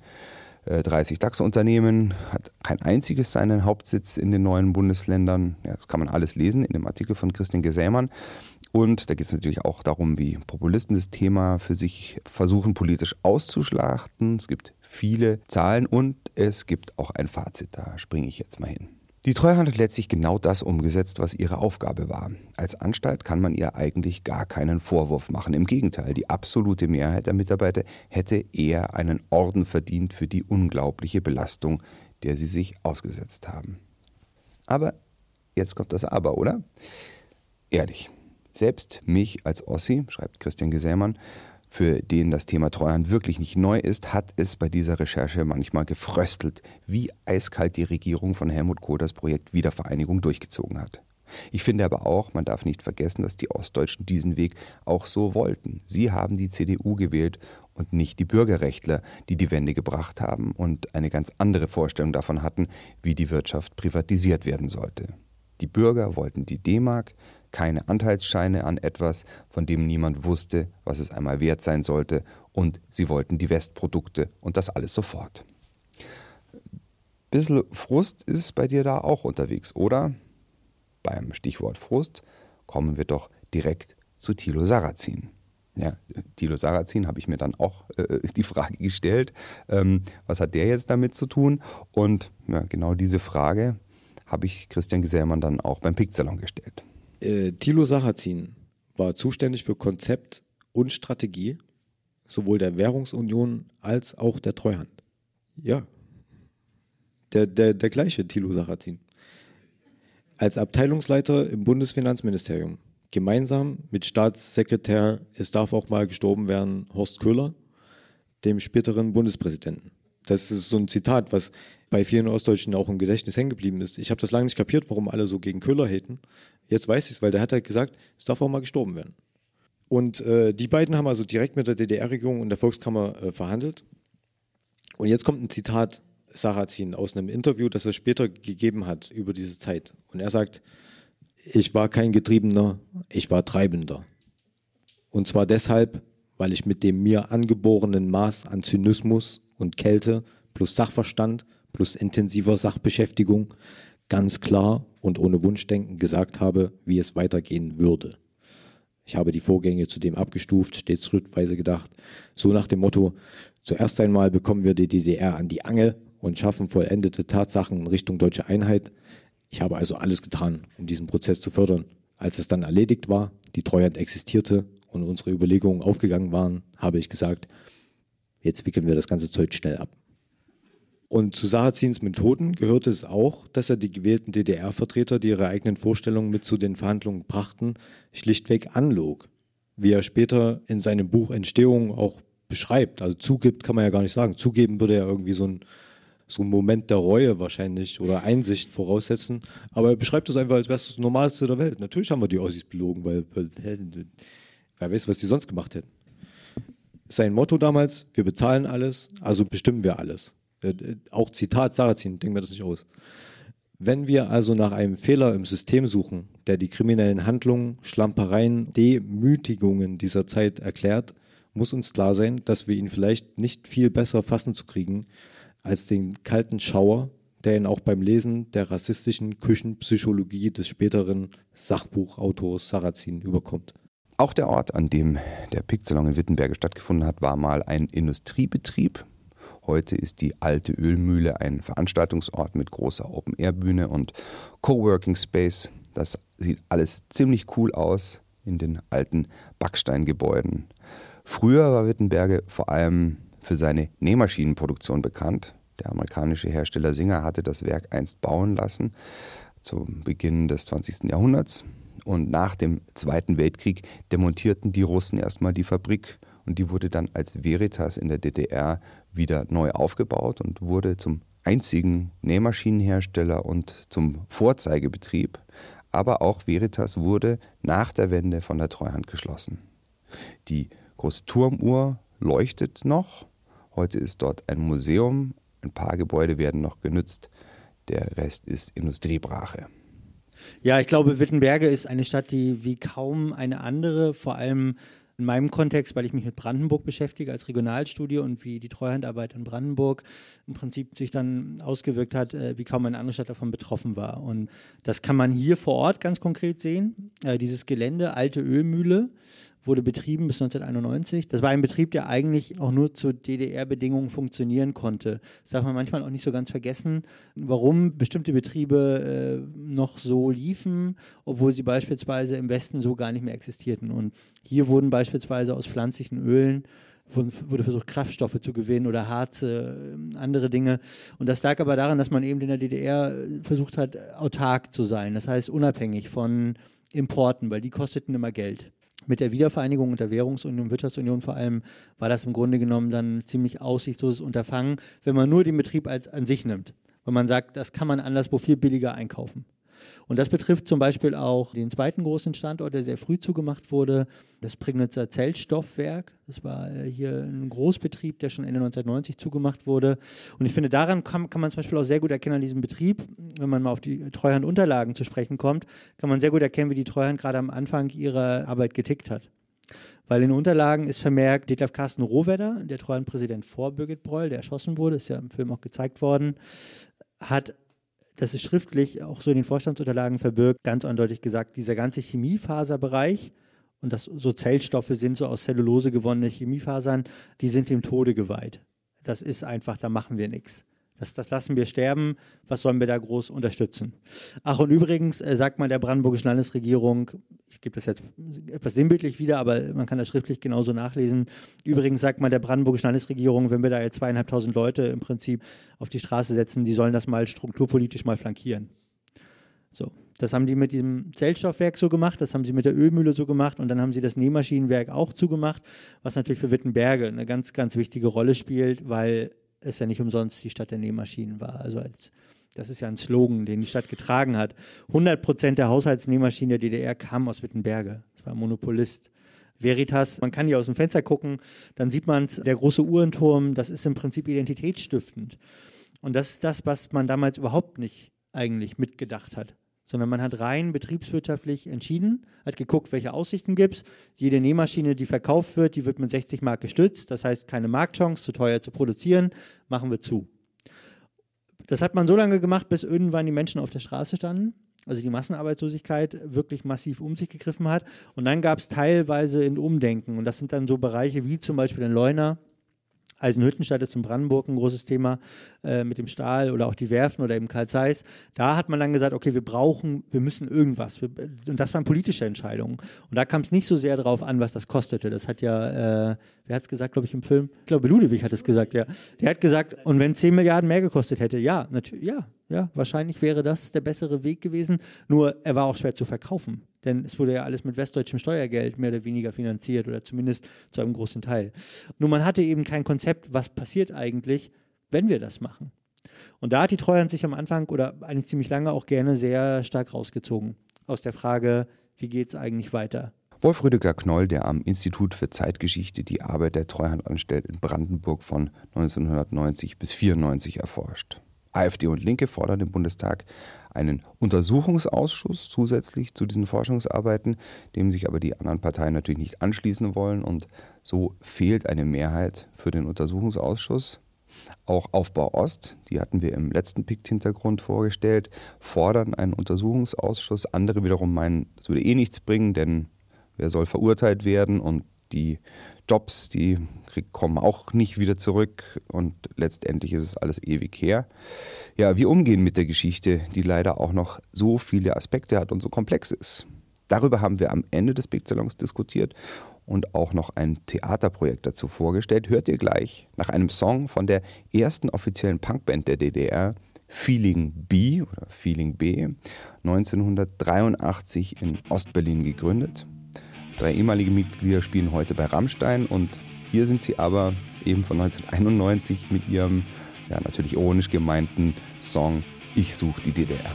A: äh, 30 DAX-Unternehmen hat kein einziges seinen Hauptsitz in den neuen Bundesländern. Ja, das kann man alles lesen in dem Artikel von Christian Gesämann. Und da geht es natürlich auch darum, wie Populisten das Thema für sich versuchen, politisch auszuschlachten. Es gibt viele Zahlen und es gibt auch ein Fazit. Da springe ich jetzt mal hin. Die Treuhand hat letztlich genau das umgesetzt, was ihre Aufgabe war. Als Anstalt kann man ihr eigentlich gar keinen Vorwurf machen. Im Gegenteil, die absolute Mehrheit der Mitarbeiter hätte eher einen Orden verdient für die unglaubliche Belastung, der sie sich ausgesetzt haben. Aber jetzt kommt das Aber, oder? Ehrlich, selbst mich als Ossi, schreibt Christian Gesämann, für den das Thema Treuhand wirklich nicht neu ist, hat es bei dieser Recherche manchmal gefröstelt, wie eiskalt die Regierung von Helmut Kohl das Projekt Wiedervereinigung durchgezogen hat. Ich finde aber auch, man darf nicht vergessen, dass die Ostdeutschen diesen Weg auch so wollten. Sie haben die CDU gewählt und nicht die Bürgerrechtler, die die Wende gebracht haben und eine ganz andere Vorstellung davon hatten, wie die Wirtschaft privatisiert werden sollte. Die Bürger wollten die D-Mark, keine Anteilsscheine an etwas, von dem niemand wusste, was es einmal wert sein sollte, und sie wollten die Westprodukte und das alles sofort. Bissl Frust ist bei dir da auch unterwegs, oder? Beim Stichwort Frust kommen wir doch direkt zu Thilo Sarrazin. Ja, Thilo Sarrazin habe ich mir dann auch äh, die Frage gestellt, ähm, was hat der jetzt damit zu tun? Und ja, genau diese Frage habe ich Christian Gesellmann dann auch beim Picksalon gestellt.
D: Äh, Thilo Sarrazin war zuständig für Konzept und Strategie sowohl der Währungsunion als auch der Treuhand. Ja. Der, der, der gleiche Thilo Sarrazin. Als Abteilungsleiter im Bundesfinanzministerium. Gemeinsam mit Staatssekretär, es darf auch mal gestorben werden, Horst Köhler, dem späteren Bundespräsidenten. Das ist so ein Zitat, was bei vielen Ostdeutschen auch im Gedächtnis hängen geblieben ist. Ich habe das lange nicht kapiert, warum alle so gegen Köhler haten. Jetzt weiß ich es, weil der hat halt gesagt, es darf auch mal gestorben werden. Und äh, die beiden haben also direkt mit der DDR-Regierung und der Volkskammer äh, verhandelt. Und jetzt kommt ein Zitat Sarrazin aus einem Interview, das er später gegeben hat über diese Zeit. Und er sagt, ich war kein Getriebener, ich war Treibender. Und zwar deshalb, weil ich mit dem mir angeborenen Maß an Zynismus und Kälte plus Sachverstand plus intensiver Sachbeschäftigung ganz klar und ohne Wunschdenken gesagt habe, wie es weitergehen würde. Ich habe die Vorgänge zudem abgestuft, stets schrittweise gedacht, so nach dem Motto, zuerst einmal bekommen wir die DDR an die Angel und schaffen vollendete Tatsachen in Richtung deutsche Einheit. Ich habe also alles getan, um diesen Prozess zu fördern. Als es dann erledigt war, die Treuhand existierte und unsere Überlegungen aufgegangen waren, habe ich gesagt, jetzt wickeln wir das ganze Zeug schnell ab. Und zu Sarrazins Methoden gehörte es auch, dass er die gewählten DDR-Vertreter, die ihre eigenen Vorstellungen mit zu den Verhandlungen brachten, schlichtweg anlog. Wie er später in seinem Buch Entstehung auch beschreibt. Also zugibt kann man ja gar nicht sagen. Zugeben würde ja irgendwie so ein, so ein Moment der Reue wahrscheinlich oder Einsicht voraussetzen. Aber er beschreibt das einfach, als es das Normalste der Welt. Natürlich haben wir die Ossis belogen, weil, weil wer weiß, was die sonst gemacht hätten. Sein Motto damals, wir bezahlen alles, also bestimmen wir alles. Äh, auch Zitat Sarrazin, denken wir das nicht aus. Wenn wir also nach einem Fehler im System suchen, der die kriminellen Handlungen, Schlampereien, Demütigungen dieser Zeit erklärt, muss uns klar sein, dass wir ihn vielleicht nicht viel besser fassen zu kriegen als den kalten Schauer, der ihn auch beim Lesen der rassistischen Küchenpsychologie des späteren Sachbuchautors Sarrazin überkommt.
A: Auch der Ort, an dem der Picksalon in Wittenberge stattgefunden hat, war mal ein Industriebetrieb Heute ist die alte Ölmühle ein Veranstaltungsort mit großer Open-Air-Bühne und Coworking Space. Das sieht alles ziemlich cool aus in den alten Backsteingebäuden. Früher war Wittenberge vor allem für seine Nähmaschinenproduktion bekannt. Der amerikanische Hersteller Singer hatte das Werk einst bauen lassen, zum Beginn des 20. Jahrhunderts. Und nach dem Zweiten Weltkrieg demontierten die Russen erstmal die Fabrik und die wurde dann als Veritas in der DDR wieder neu aufgebaut und wurde zum einzigen Nähmaschinenhersteller und zum Vorzeigebetrieb. Aber auch Veritas wurde nach der Wende von der Treuhand geschlossen. Die große Turmuhr leuchtet noch. Heute ist dort ein Museum. Ein paar Gebäude werden noch genützt. Der Rest ist Industriebrache.
Q: Ja, ich glaube, Wittenberge ist eine Stadt, die wie kaum eine andere, vor allem in meinem Kontext, weil ich mich mit Brandenburg beschäftige als Regionalstudie und wie die Treuhandarbeit in Brandenburg im Prinzip sich dann ausgewirkt hat, äh, wie kaum eine andere Stadt davon betroffen war. Und das kann man hier vor Ort ganz konkret sehen. Äh, dieses Gelände, alte Ölmühle, wurde betrieben bis 1991. Das war ein Betrieb, der eigentlich auch nur zu DDR-Bedingungen funktionieren konnte. Das darf man manchmal auch nicht so ganz vergessen, warum bestimmte Betriebe äh, noch so liefen, obwohl sie beispielsweise im Westen so gar nicht mehr existierten. Und hier wurden beispielsweise aus pflanzlichen Ölen wurde versucht, Kraftstoffe zu gewinnen oder Harze, äh, andere Dinge. Und das lag aber daran, dass man eben in der DDR versucht hat, autark zu sein. Das heißt, unabhängig von Importen, weil die kosteten immer Geld mit der Wiedervereinigung und der Währungsunion, Wirtschaftsunion vor allem, war das im Grunde genommen dann ein ziemlich aussichtsloses Unterfangen, wenn man nur den Betrieb als an sich nimmt. Wenn man sagt, das kann man anderswo viel billiger einkaufen. Und das betrifft zum Beispiel auch den zweiten großen Standort, der sehr früh zugemacht wurde, das Prignitzer Zeltstoffwerk. Das war äh, hier ein Großbetrieb, der schon Ende 1990 zugemacht wurde. Und ich finde, daran kann, kann man zum Beispiel auch sehr gut erkennen an diesem Betrieb, wenn man mal auf die Treuhandunterlagen zu sprechen kommt, kann man sehr gut erkennen, wie die Treuhand gerade am Anfang ihrer Arbeit getickt hat. Weil in den Unterlagen ist vermerkt, Detlef Carsten Rohwedder, der Treuhandpräsident vor Birgit Breul, der erschossen wurde, ist ja im Film auch gezeigt worden, hat das ist schriftlich auch so in den Vorstandsunterlagen verbirgt, ganz eindeutig gesagt, dieser ganze Chemiefaserbereich und das so Zellstoffe sind so aus Zellulose gewonnene Chemiefasern, die sind dem Tode geweiht. Das ist einfach, da machen wir nichts. Das, das lassen wir sterben. Was sollen wir da groß unterstützen? Ach, und übrigens äh, sagt man der brandenburgischen Landesregierung, ich gebe das jetzt etwas sinnbildlich wieder, aber man kann das schriftlich genauso nachlesen. Übrigens sagt man der brandenburgischen Landesregierung, wenn wir da jetzt zweieinhalbtausend Leute im Prinzip auf die Straße setzen, die sollen das mal strukturpolitisch mal flankieren. So, das haben die mit diesem Zellstoffwerk so gemacht, das haben sie mit der Ölmühle so gemacht und dann haben sie das Nähmaschinenwerk auch zugemacht, was natürlich für Wittenberge eine ganz, ganz wichtige Rolle spielt, weil es ja nicht umsonst die Stadt der Nähmaschinen war. Also als, das ist ja ein Slogan, den die Stadt getragen hat. 100 Prozent der Haushaltsnähmaschinen der DDR kamen aus Wittenberge. Das war ein Monopolist. Veritas, man kann hier aus dem Fenster gucken, dann sieht man der große Uhrenturm, das ist im Prinzip identitätsstiftend. Und das ist das, was man damals überhaupt nicht eigentlich mitgedacht hat sondern man hat rein betriebswirtschaftlich entschieden, hat geguckt, welche Aussichten gibt es. Jede Nähmaschine, die verkauft wird, die wird mit 60 Mark gestützt, das heißt keine Marktchance, zu teuer zu produzieren, machen wir zu. Das hat man so lange gemacht, bis irgendwann die Menschen auf der Straße standen, also die Massenarbeitslosigkeit wirklich massiv um sich gegriffen hat. Und dann gab es teilweise ein Umdenken und das sind dann so Bereiche wie zum Beispiel in Leuna, Eisenhüttenstadt ist in Brandenburg ein großes Thema äh, mit dem Stahl oder auch die Werfen oder eben Karl Zeiss. Da hat man dann gesagt, okay, wir brauchen, wir müssen irgendwas. Und das waren politische Entscheidungen. Und da kam es nicht so sehr darauf an, was das kostete. Das hat ja, äh, wer hat es gesagt, glaube ich, im Film? Ich glaube, Ludwig hat es gesagt, ja. Der hat gesagt, und wenn 10 Milliarden mehr gekostet hätte, ja, natürlich, ja, ja, wahrscheinlich wäre das der bessere Weg gewesen. Nur er war auch schwer zu verkaufen. Denn es wurde ja alles mit westdeutschem Steuergeld mehr oder weniger finanziert oder zumindest zu einem großen Teil. Nur man hatte eben kein Konzept, was passiert eigentlich, wenn wir das machen. Und da hat die Treuhand sich am Anfang oder eigentlich ziemlich lange auch gerne sehr stark rausgezogen aus der Frage, wie geht es eigentlich weiter?
A: Wolf Rüdiger Knoll, der am Institut für Zeitgeschichte die Arbeit der Treuhandanstalt in Brandenburg von 1990 bis 1994 erforscht. AfD und Linke fordern im Bundestag einen Untersuchungsausschuss zusätzlich zu diesen Forschungsarbeiten, dem sich aber die anderen Parteien natürlich nicht anschließen wollen. Und so fehlt eine Mehrheit für den Untersuchungsausschuss. Auch Aufbau Ost, die hatten wir im letzten PIKT-Hintergrund vorgestellt, fordern einen Untersuchungsausschuss. Andere wiederum meinen, es würde eh nichts bringen, denn wer soll verurteilt werden und die Jobs, die kommen auch nicht wieder zurück und letztendlich ist es alles ewig her. Ja, wir umgehen mit der Geschichte, die leider auch noch so viele Aspekte hat und so komplex ist. Darüber haben wir am Ende des Big Salons diskutiert und auch noch ein Theaterprojekt dazu vorgestellt. Hört ihr gleich nach einem Song von der ersten offiziellen Punkband der DDR, Feeling B oder Feeling B, 1983 in Ostberlin gegründet. Drei ehemalige Mitglieder spielen heute bei Rammstein und hier sind sie aber eben von 1991 mit ihrem, ja natürlich ironisch gemeinten Song Ich suche die DDR.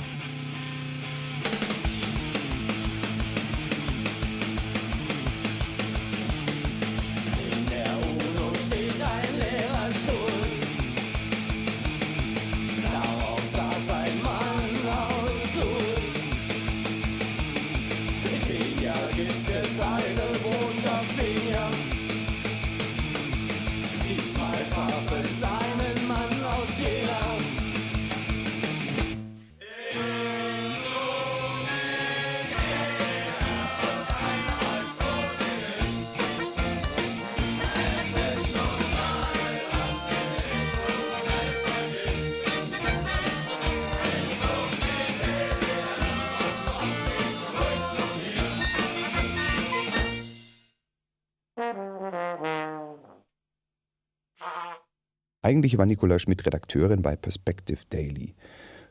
A: Eigentlich war Nicola Schmidt Redakteurin bei Perspective Daily.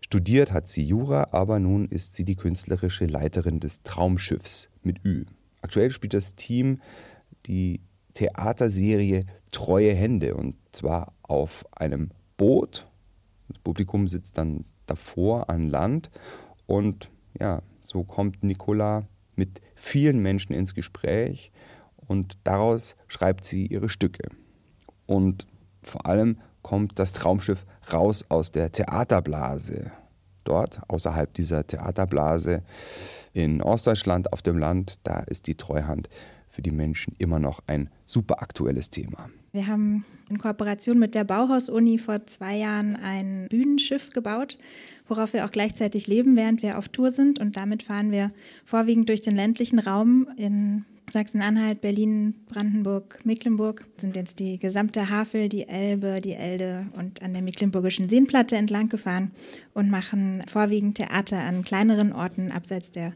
A: Studiert hat sie Jura, aber nun ist sie die künstlerische Leiterin des Traumschiffs mit Ü. Aktuell spielt das Team die Theaterserie Treue Hände und zwar auf einem Boot. Das Publikum sitzt dann davor an Land und ja, so kommt Nicola mit vielen Menschen ins Gespräch und daraus schreibt sie ihre Stücke. Und vor allem kommt das Traumschiff raus aus der Theaterblase. Dort, außerhalb dieser Theaterblase in Ostdeutschland auf dem Land, da ist die Treuhand für die Menschen immer noch ein super aktuelles Thema.
C: Wir haben in Kooperation mit der Bauhaus-Uni vor zwei Jahren ein Bühnenschiff gebaut, worauf wir auch gleichzeitig leben, während wir auf Tour sind. Und damit fahren wir vorwiegend durch den ländlichen Raum in Sachsen-Anhalt, Berlin, Brandenburg, Mecklenburg sind jetzt die gesamte Havel, die Elbe, die Elde und an der Mecklenburgischen Seenplatte entlang gefahren und machen vorwiegend Theater an kleineren Orten abseits der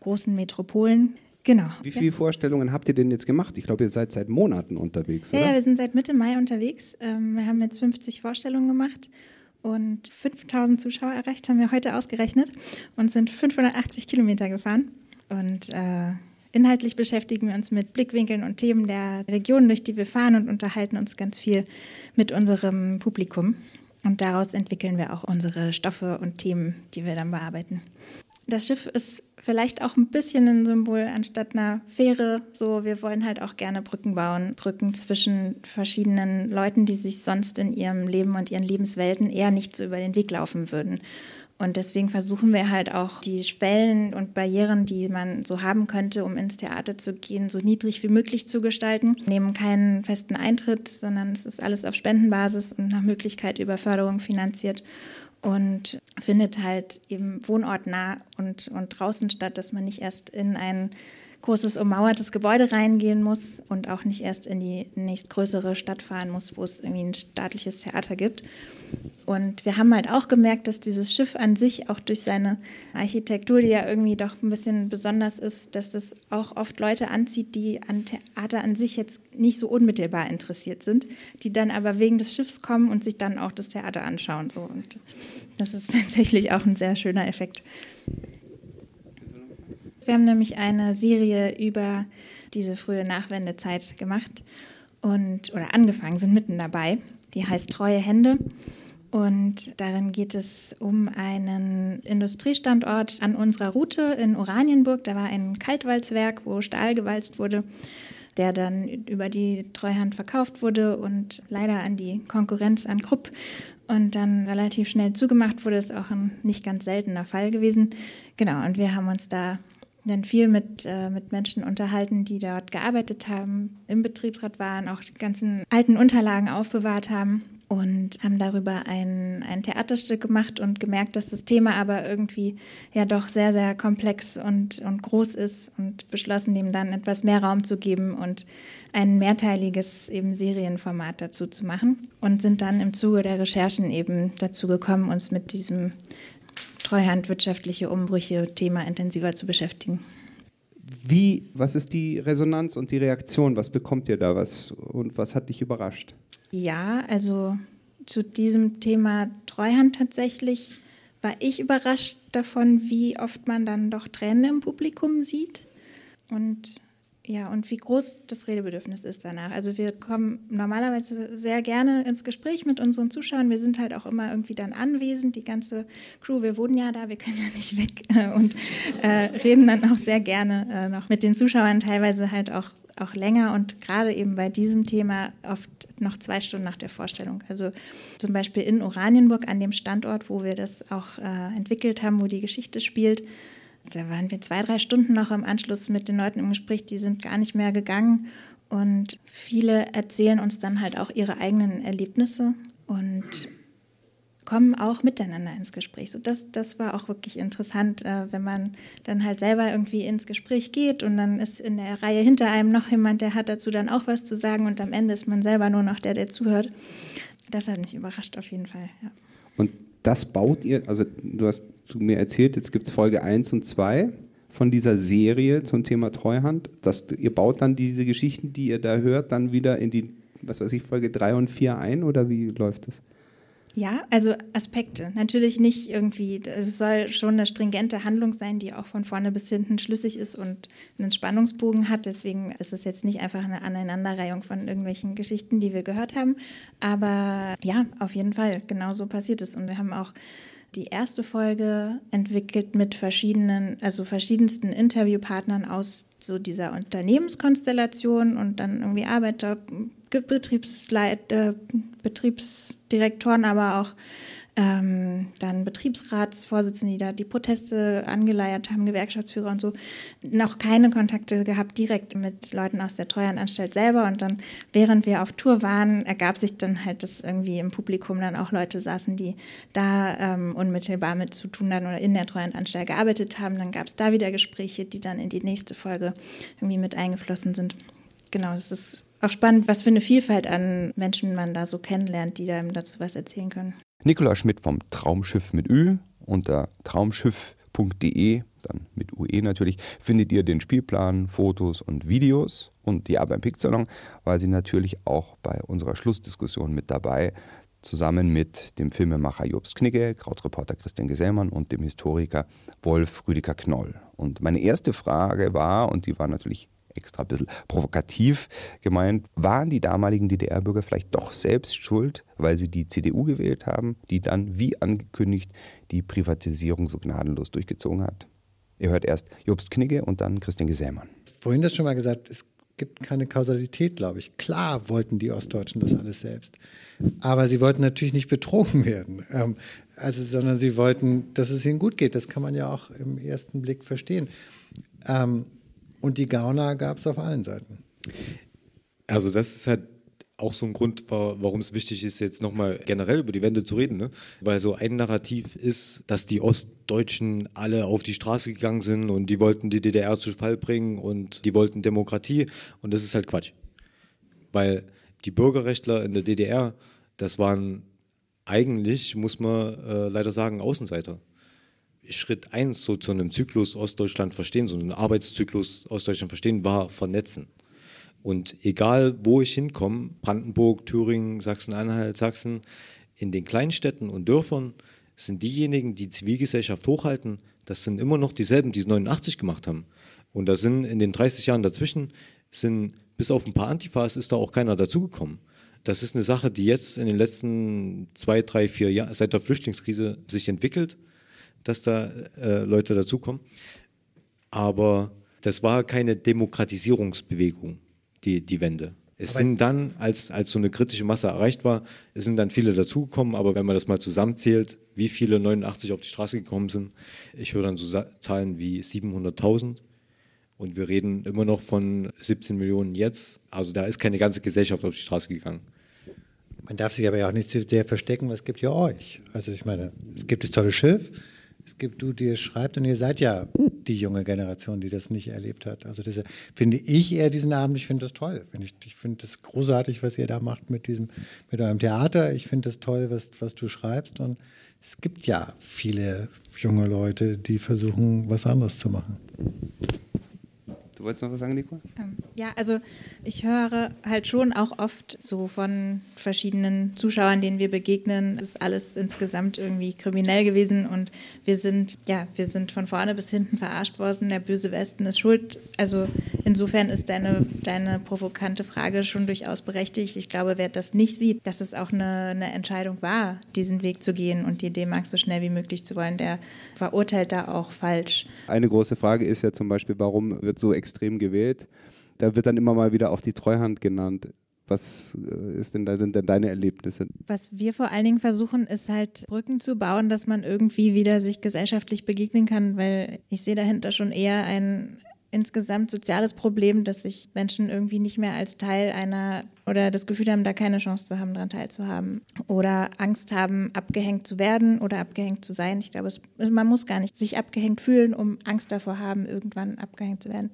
C: großen Metropolen. Genau.
L: Wie viele ja. Vorstellungen habt ihr denn jetzt gemacht? Ich glaube, ihr seid seit Monaten unterwegs.
C: Ja, ja, wir sind seit Mitte Mai unterwegs. Ähm, wir haben jetzt 50 Vorstellungen gemacht und 5000 Zuschauer erreicht, haben wir heute ausgerechnet und sind 580 Kilometer gefahren. Und äh, Inhaltlich beschäftigen wir uns mit Blickwinkeln und Themen der Region, durch die wir fahren und unterhalten uns ganz viel mit unserem Publikum. Und daraus entwickeln wir auch unsere Stoffe und Themen, die wir dann bearbeiten. Das Schiff ist vielleicht auch ein bisschen ein Symbol anstatt einer Fähre. So, wir wollen halt auch gerne Brücken bauen, Brücken zwischen verschiedenen Leuten, die sich sonst in ihrem Leben und ihren Lebenswelten eher nicht so über den Weg laufen würden. Und deswegen versuchen wir halt auch die Schwellen und Barrieren, die man so haben könnte, um ins Theater zu gehen, so niedrig wie möglich zu gestalten. Wir nehmen keinen festen Eintritt, sondern es ist alles auf Spendenbasis und nach Möglichkeit über Förderung finanziert und findet halt eben wohnortnah und, und draußen statt, dass man nicht erst in ein großes ummauertes Gebäude reingehen muss und auch nicht erst in die nächstgrößere Stadt fahren muss, wo es irgendwie ein staatliches Theater gibt. Und wir haben halt auch gemerkt, dass dieses Schiff an sich auch durch seine Architektur, die ja irgendwie doch ein bisschen besonders ist, dass das auch oft Leute anzieht, die an Theater an sich jetzt nicht so unmittelbar interessiert sind, die dann aber wegen des Schiffs kommen und sich dann auch das Theater anschauen. So. Und das ist tatsächlich auch ein sehr schöner Effekt. Wir haben nämlich eine Serie über diese frühe Nachwendezeit gemacht und oder angefangen, sind mitten dabei. Die heißt Treue Hände. Und darin geht es um einen Industriestandort an unserer Route in Oranienburg. Da war ein Kaltwalzwerk, wo Stahl gewalzt wurde, der dann über die Treuhand verkauft wurde und leider an die Konkurrenz an Krupp und dann relativ schnell zugemacht wurde. Ist auch ein nicht ganz seltener Fall gewesen. Genau, und wir haben uns da dann viel mit, äh, mit Menschen unterhalten, die dort gearbeitet haben, im Betriebsrat waren, auch die ganzen alten Unterlagen aufbewahrt haben und haben darüber ein, ein Theaterstück gemacht und gemerkt, dass das Thema aber irgendwie ja doch sehr, sehr komplex und, und groß ist und beschlossen, dem dann etwas mehr Raum zu geben und ein mehrteiliges eben Serienformat dazu zu machen und sind dann im Zuge der Recherchen eben dazu gekommen, uns mit diesem Treuhand wirtschaftliche Umbrüche Thema intensiver zu beschäftigen.
L: Wie, was ist die Resonanz und die Reaktion? Was bekommt ihr da? Was, und was hat dich überrascht?
C: Ja, also zu diesem Thema Treuhand tatsächlich war ich überrascht davon, wie oft man dann doch Tränen im Publikum sieht. Und ja, und wie groß das Redebedürfnis ist danach. Also wir kommen normalerweise sehr gerne ins Gespräch mit unseren Zuschauern. Wir sind halt auch immer irgendwie dann anwesend, die ganze Crew. Wir wohnen ja da, wir können ja nicht weg und äh, reden dann auch sehr gerne äh, noch mit den Zuschauern, teilweise halt auch, auch länger und gerade eben bei diesem Thema oft noch zwei Stunden nach der Vorstellung. Also zum Beispiel in Oranienburg an dem Standort, wo wir das auch äh, entwickelt haben, wo die Geschichte spielt da waren wir zwei, drei Stunden noch im Anschluss mit den Leuten im Gespräch, die sind gar nicht mehr gegangen. Und viele erzählen uns dann halt auch ihre eigenen Erlebnisse und kommen auch miteinander ins Gespräch. So das, das war auch wirklich interessant, äh, wenn man dann halt selber irgendwie ins Gespräch geht und dann ist in der Reihe hinter einem noch jemand, der hat dazu dann auch was zu sagen und am Ende ist man selber nur noch der, der zuhört. Das hat mich überrascht auf jeden Fall. Ja.
L: Und das baut ihr, also du hast du mir erzählt, jetzt gibt es Folge 1 und 2 von dieser Serie zum Thema Treuhand. Das, ihr baut dann diese Geschichten, die ihr da hört, dann wieder in die, was weiß ich, Folge 3 und 4 ein oder wie läuft das?
C: Ja, also Aspekte. Natürlich nicht irgendwie, es soll schon eine stringente Handlung sein, die auch von vorne bis hinten schlüssig ist und einen Spannungsbogen hat. Deswegen ist es jetzt nicht einfach eine Aneinanderreihung von irgendwelchen Geschichten, die wir gehört haben. Aber ja, auf jeden Fall, genau so passiert es. Und wir haben auch die erste Folge entwickelt mit verschiedenen, also verschiedensten Interviewpartnern aus so dieser Unternehmenskonstellation und dann irgendwie Arbeiter, Betriebsleit, äh, Betriebsdirektoren, aber auch ähm, dann Betriebsratsvorsitzende, die da die Proteste angeleiert haben, Gewerkschaftsführer und so, noch keine Kontakte gehabt direkt mit Leuten aus der Treuhandanstalt selber. Und dann, während wir auf Tour waren, ergab sich dann halt, dass irgendwie im Publikum dann auch Leute saßen, die da ähm, unmittelbar mit zu tun hatten oder in der Treuhandanstalt gearbeitet haben. Dann gab es da wieder Gespräche, die dann in die nächste Folge irgendwie mit eingeflossen sind. Genau, das ist auch spannend, was für eine Vielfalt an Menschen man da so kennenlernt, die einem dazu was erzählen können.
A: Nikola Schmidt vom Traumschiff mit Ü unter traumschiff.de, dann mit UE natürlich, findet ihr den Spielplan, Fotos und Videos. Und ja, beim Picksalon war sie natürlich auch bei unserer Schlussdiskussion mit dabei, zusammen mit dem Filmemacher Jobst Knigge, Krautreporter Christian Gesellmann und dem Historiker Wolf Rüdiger Knoll. Und meine erste Frage war, und die war natürlich extra ein bisschen provokativ gemeint, waren die damaligen DDR-Bürger vielleicht doch selbst schuld, weil sie die CDU gewählt haben, die dann, wie angekündigt, die Privatisierung so gnadenlos durchgezogen hat? Ihr hört erst Jobst Knigge und dann Christian Gesämann.
B: Vorhin das schon mal gesagt, es gibt keine Kausalität, glaube ich. Klar wollten die Ostdeutschen das alles selbst. Aber sie wollten natürlich nicht betrogen werden. Ähm, also, sondern sie wollten, dass es ihnen gut geht. Das kann man ja auch im ersten Blick verstehen. Ähm, und die Gauner gab es auf allen Seiten.
D: Also das ist halt auch so ein Grund war, warum es wichtig ist, jetzt nochmal generell über die Wende zu reden. Ne? Weil so ein Narrativ ist, dass die Ostdeutschen alle auf die Straße gegangen sind und die wollten die DDR zu Fall bringen und die wollten Demokratie. Und das ist halt Quatsch. Weil die Bürgerrechtler in der DDR, das waren eigentlich, muss man äh, leider sagen, Außenseiter. Schritt eins so zu einem Zyklus Ostdeutschland verstehen, so einen Arbeitszyklus Ostdeutschland verstehen, war vernetzen. Und egal, wo ich hinkomme, Brandenburg, Thüringen, Sachsen-Anhalt, Sachsen, in den Kleinstädten und Dörfern sind diejenigen, die Zivilgesellschaft hochhalten, das sind immer noch dieselben, die es 89 gemacht haben. Und da sind in den 30 Jahren dazwischen, sind bis auf ein paar Antifas ist da auch keiner dazugekommen. Das ist eine Sache, die jetzt in den letzten zwei, drei, vier Jahren, seit der Flüchtlingskrise sich entwickelt, dass da äh, Leute dazukommen. Aber das war keine Demokratisierungsbewegung die, die Wende. Es aber sind dann, als, als so eine kritische Masse erreicht war, es sind dann viele dazugekommen, aber wenn man das mal zusammenzählt, wie viele 89 auf die Straße gekommen sind, ich höre dann so Zahlen wie 700.000 und wir reden immer noch von 17 Millionen jetzt. Also da ist keine ganze Gesellschaft auf die Straße gegangen.
B: Man darf sich aber ja auch nicht zu sehr verstecken, es gibt ja euch. Also ich meine, es gibt das tolle Schiff, es gibt du, die es schreibt und ihr seid ja die junge Generation, die das nicht erlebt hat. Also das finde ich eher diesen Abend, ich finde das toll. Ich, ich finde das großartig, was ihr da macht mit diesem, mit eurem Theater. Ich finde das toll, was, was du schreibst. Und es gibt ja viele junge Leute, die versuchen, was anderes zu machen.
L: Du wolltest noch was sagen, Nico?
C: Ähm, ja, also ich höre halt schon auch oft so von verschiedenen Zuschauern, denen wir begegnen, ist alles insgesamt irgendwie kriminell gewesen und wir sind, ja, wir sind von vorne bis hinten verarscht worden, der böse Westen ist schuld. Also insofern ist deine, deine provokante Frage schon durchaus berechtigt. Ich glaube, wer das nicht sieht, dass es auch eine, eine Entscheidung war, diesen Weg zu gehen und die D-Mark so schnell wie möglich zu wollen, der verurteilt da auch falsch.
L: Eine große Frage ist ja zum Beispiel, warum wird so extrem gewählt? Da wird dann immer mal wieder auch die Treuhand genannt. Was äh, ist denn da, sind denn deine Erlebnisse?
C: Was wir vor allen Dingen versuchen, ist halt Brücken zu bauen, dass man irgendwie wieder sich gesellschaftlich begegnen kann, weil ich sehe dahinter schon eher ein insgesamt soziales Problem, dass sich Menschen irgendwie nicht mehr als Teil einer oder das Gefühl haben, da keine Chance zu haben, daran teilzuhaben oder Angst haben, abgehängt zu werden oder abgehängt zu sein. Ich glaube, es, man muss gar nicht sich abgehängt fühlen, um Angst davor haben, irgendwann abgehängt zu werden.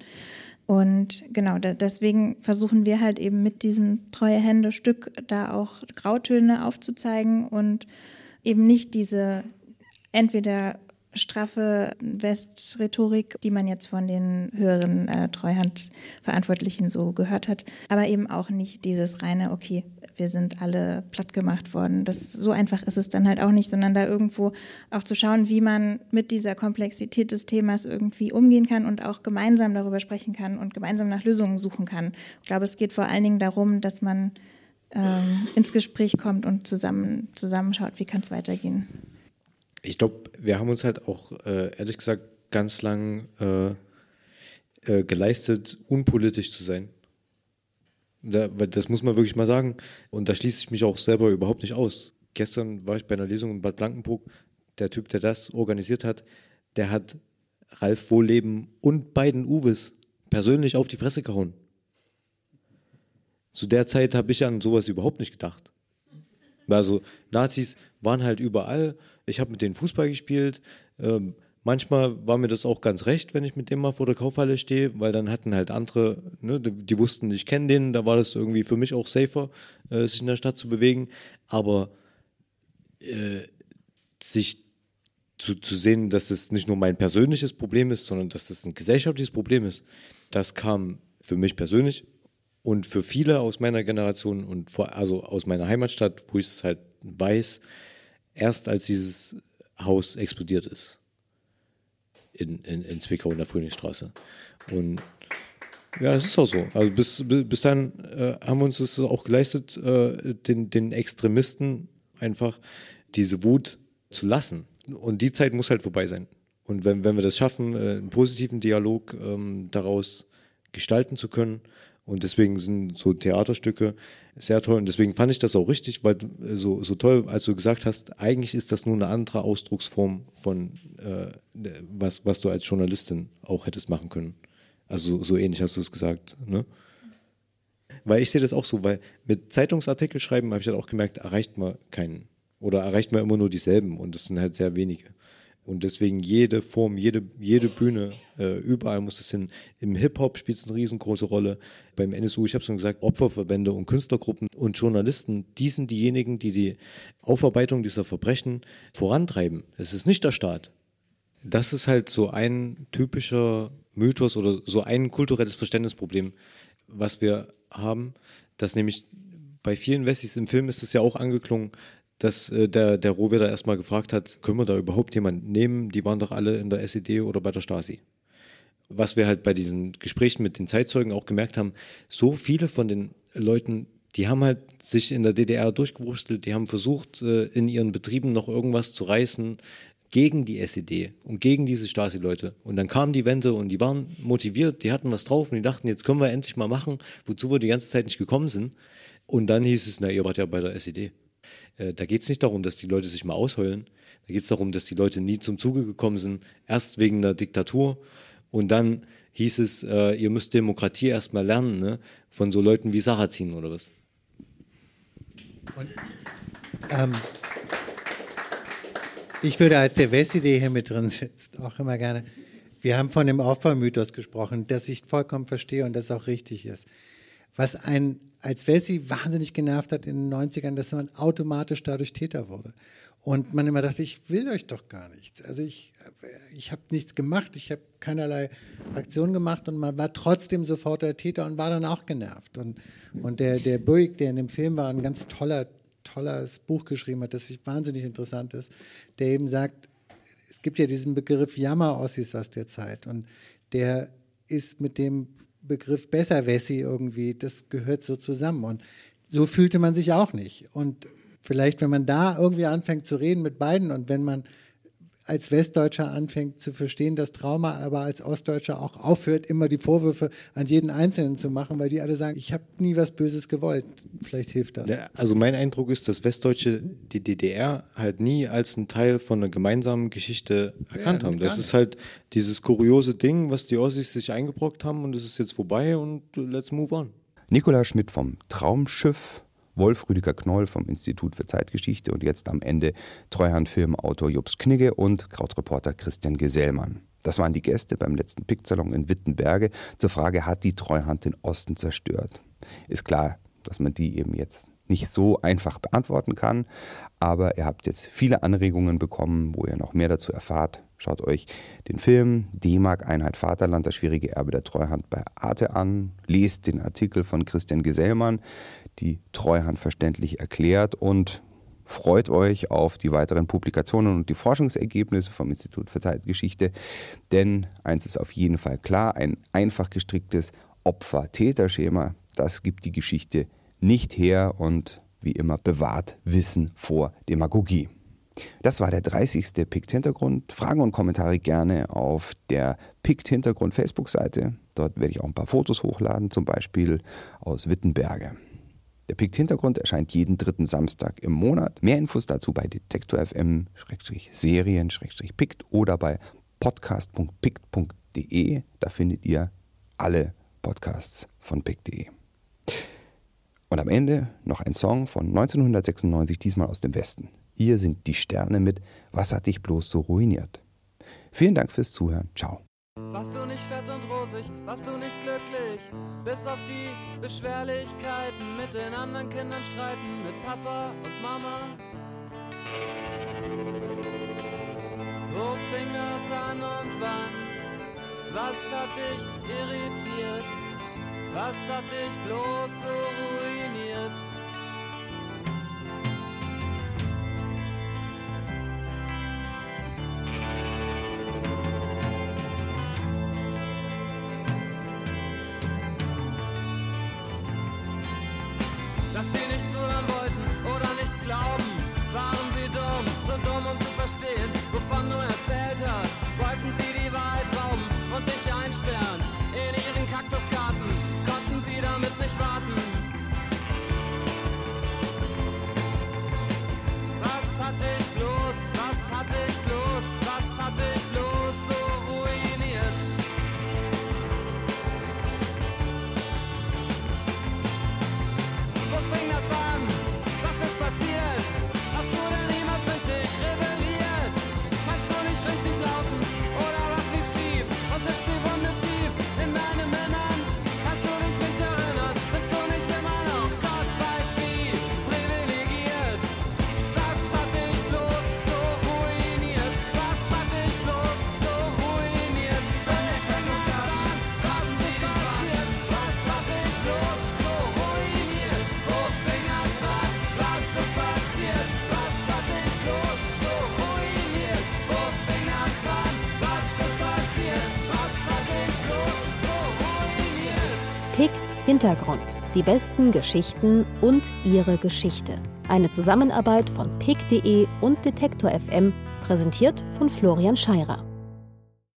C: Und genau, da, deswegen versuchen wir halt eben mit diesem treue Hände Stück da auch Grautöne aufzuzeigen und eben nicht diese entweder straffe Westrhetorik, die man jetzt von den höheren äh, Treuhandverantwortlichen so gehört hat, aber eben auch nicht dieses reine, okay, wir sind alle platt gemacht worden. Das, so einfach ist es dann halt auch nicht, sondern da irgendwo auch zu schauen, wie man mit dieser Komplexität des Themas irgendwie umgehen kann und auch gemeinsam darüber sprechen kann und gemeinsam nach Lösungen suchen kann. Ich glaube, es geht vor allen Dingen darum, dass man ähm, ins Gespräch kommt und zusammen zusammenschaut, wie kann es weitergehen
D: ich glaube, wir haben uns halt auch, äh, ehrlich gesagt, ganz lang äh, äh, geleistet, unpolitisch zu sein. Da, das muss man wirklich mal sagen. Und da schließe ich mich auch selber überhaupt nicht aus. Gestern war ich bei einer Lesung in Bad Blankenburg. Der Typ, der das organisiert hat, der hat Ralf Wohlleben und beiden Uwes persönlich auf die Fresse gehauen. Zu der Zeit habe ich an sowas überhaupt nicht gedacht. Also Nazis waren halt überall. Ich habe mit denen Fußball gespielt. Ähm, manchmal war mir das auch ganz recht, wenn ich mit dem mal vor der Kaufhalle stehe, weil dann hatten halt andere, ne, die, die, wussten, ich kenne den, da war das irgendwie für mich auch safer, äh, sich in der Stadt zu bewegen. Aber äh, sich zu, zu sehen, dass es nicht nur mein persönliches Problem ist, sondern dass es ein gesellschaftliches Problem ist, das kam für mich persönlich und für viele aus meiner Generation und vor, also aus meiner Heimatstadt, wo ich es halt weiß, erst als dieses Haus explodiert ist. In, in, in Zwickau in der Frühlingsstraße. Und ja, es ist auch so. Also bis, bis dann äh, haben wir uns es auch geleistet, äh, den, den Extremisten einfach diese Wut zu lassen. Und die Zeit muss halt vorbei sein. Und wenn, wenn wir das schaffen, äh, einen positiven Dialog ähm, daraus gestalten zu können, und deswegen sind so Theaterstücke sehr toll. Und deswegen fand ich das auch richtig, weil so, so toll, als du gesagt hast, eigentlich ist das nur eine andere Ausdrucksform von, äh, was, was du als Journalistin auch hättest machen können. Also so, ähnlich hast du es gesagt. Ne? Weil ich sehe das auch so, weil mit Zeitungsartikel schreiben habe ich halt auch gemerkt, erreicht man keinen. Oder erreicht man immer nur dieselben und das sind halt sehr wenige. Und deswegen jede Form, jede, jede Bühne, äh, überall muss es hin. Im Hip-Hop spielt es eine riesengroße Rolle. Beim NSU, ich habe schon gesagt, Opferverbände und Künstlergruppen und Journalisten, die sind diejenigen, die die Aufarbeitung dieser Verbrechen vorantreiben. Es ist nicht der Staat. Das ist halt so ein typischer Mythos oder so ein kulturelles Verständnisproblem, was wir haben, dass nämlich bei vielen Wessis im Film ist es ja auch angeklungen, dass äh, der, der Rohweder erstmal gefragt hat, können wir da überhaupt jemanden nehmen? Die waren doch alle in der SED oder bei der Stasi. Was wir halt bei diesen Gesprächen mit den Zeitzeugen auch gemerkt haben, so viele von den Leuten, die haben halt sich in der DDR durchgewurstelt, die haben versucht, äh, in ihren Betrieben noch irgendwas zu reißen gegen die SED und gegen diese Stasi-Leute. Und dann kam die Wende und die waren motiviert, die hatten was drauf und die dachten, jetzt können wir endlich mal machen, wozu wir die ganze Zeit nicht gekommen sind. Und dann hieß es, na, ihr wart ja bei der SED. Äh, da geht es nicht darum, dass die Leute sich mal ausheulen. Da geht es darum, dass die Leute nie zum Zuge gekommen sind, erst wegen der Diktatur. Und dann hieß es, äh, ihr müsst Demokratie erstmal lernen, ne? von so Leuten wie Sarrazin oder was.
B: Und, ähm, ich würde, als der Wessi, der hier mit drin sitzt, auch immer gerne, wir haben von dem Aufbaumythos gesprochen, das ich vollkommen verstehe und das auch richtig ist. Was ein als Wessi wahnsinnig genervt hat in den 90ern, dass man automatisch dadurch Täter wurde. Und man immer dachte, ich will euch doch gar nichts. Also ich, ich habe nichts gemacht, ich habe keinerlei Aktion gemacht und man war trotzdem sofort der Täter und war dann auch genervt. Und, und der, der Buick, der in dem Film war, ein ganz toller, tolles Buch geschrieben hat, das wahnsinnig interessant ist, der eben sagt, es gibt ja diesen Begriff Jammer-Ossis aus der Zeit und der ist mit dem Begriff Besserwessi irgendwie, das gehört so zusammen. Und so fühlte man sich auch nicht. Und vielleicht, wenn man da irgendwie anfängt zu reden mit beiden und wenn man als Westdeutscher anfängt zu verstehen, das Trauma, aber als Ostdeutscher auch aufhört, immer die Vorwürfe an jeden Einzelnen zu machen, weil die alle sagen, ich habe nie was Böses gewollt. Vielleicht hilft das.
D: Ja, also mein Eindruck ist, dass Westdeutsche die DDR halt nie als ein Teil von einer gemeinsamen Geschichte erkannt ja, haben. Das ist halt dieses kuriose Ding, was die Ossis sich eingebrockt haben und es ist jetzt vorbei und let's move on.
A: Nikola Schmidt vom Traumschiff Wolf Rüdiger Knoll vom Institut für Zeitgeschichte und jetzt am Ende Treuhandfilmautor Jups Knigge und Krautreporter Christian Gesellmann. Das waren die Gäste beim letzten Picksalon in Wittenberge zur Frage, hat die Treuhand den Osten zerstört? Ist klar, dass man die eben jetzt nicht so einfach beantworten kann, aber ihr habt jetzt viele Anregungen bekommen, wo ihr noch mehr dazu erfahrt. Schaut euch den Film D-Mark Einheit Vaterland, das schwierige Erbe der Treuhand bei Arte an. Lest den Artikel von Christian Gesellmann, die Treuhand verständlich erklärt und freut euch auf die weiteren Publikationen und die Forschungsergebnisse vom Institut für Zeitgeschichte. Denn eins ist auf jeden Fall klar, ein einfach gestricktes Opfer-Täter-Schema, das gibt die Geschichte nicht her und wie immer bewahrt Wissen vor Demagogie. Das war der 30. Pikt-Hintergrund. Fragen und Kommentare gerne auf der Pikt-Hintergrund Facebook-Seite. Dort werde ich auch ein paar Fotos hochladen, zum Beispiel aus Wittenberge. Der Pikt-Hintergrund erscheint jeden dritten Samstag im Monat. Mehr Infos dazu bei Detektor FM, Serien, Pikt oder bei podcast.pikt.de. Da findet ihr alle Podcasts von pikt.de. Und am Ende noch ein Song von 1996, diesmal aus dem Westen. Hier sind die Sterne mit Was hat dich bloß so ruiniert? Vielen Dank fürs Zuhören. Ciao.
R: Warst du nicht fett und rosig, warst du nicht glücklich, bis auf die Beschwerlichkeiten mit den anderen Kindern streiten, mit Papa und Mama. Wo fing das an und wann? Was hat dich irritiert? Was hat dich bloß so ruiniert?
E: Hintergrund. Die besten Geschichten und ihre Geschichte. Eine Zusammenarbeit von pick.de und Detektor FM, präsentiert von Florian Scheirer.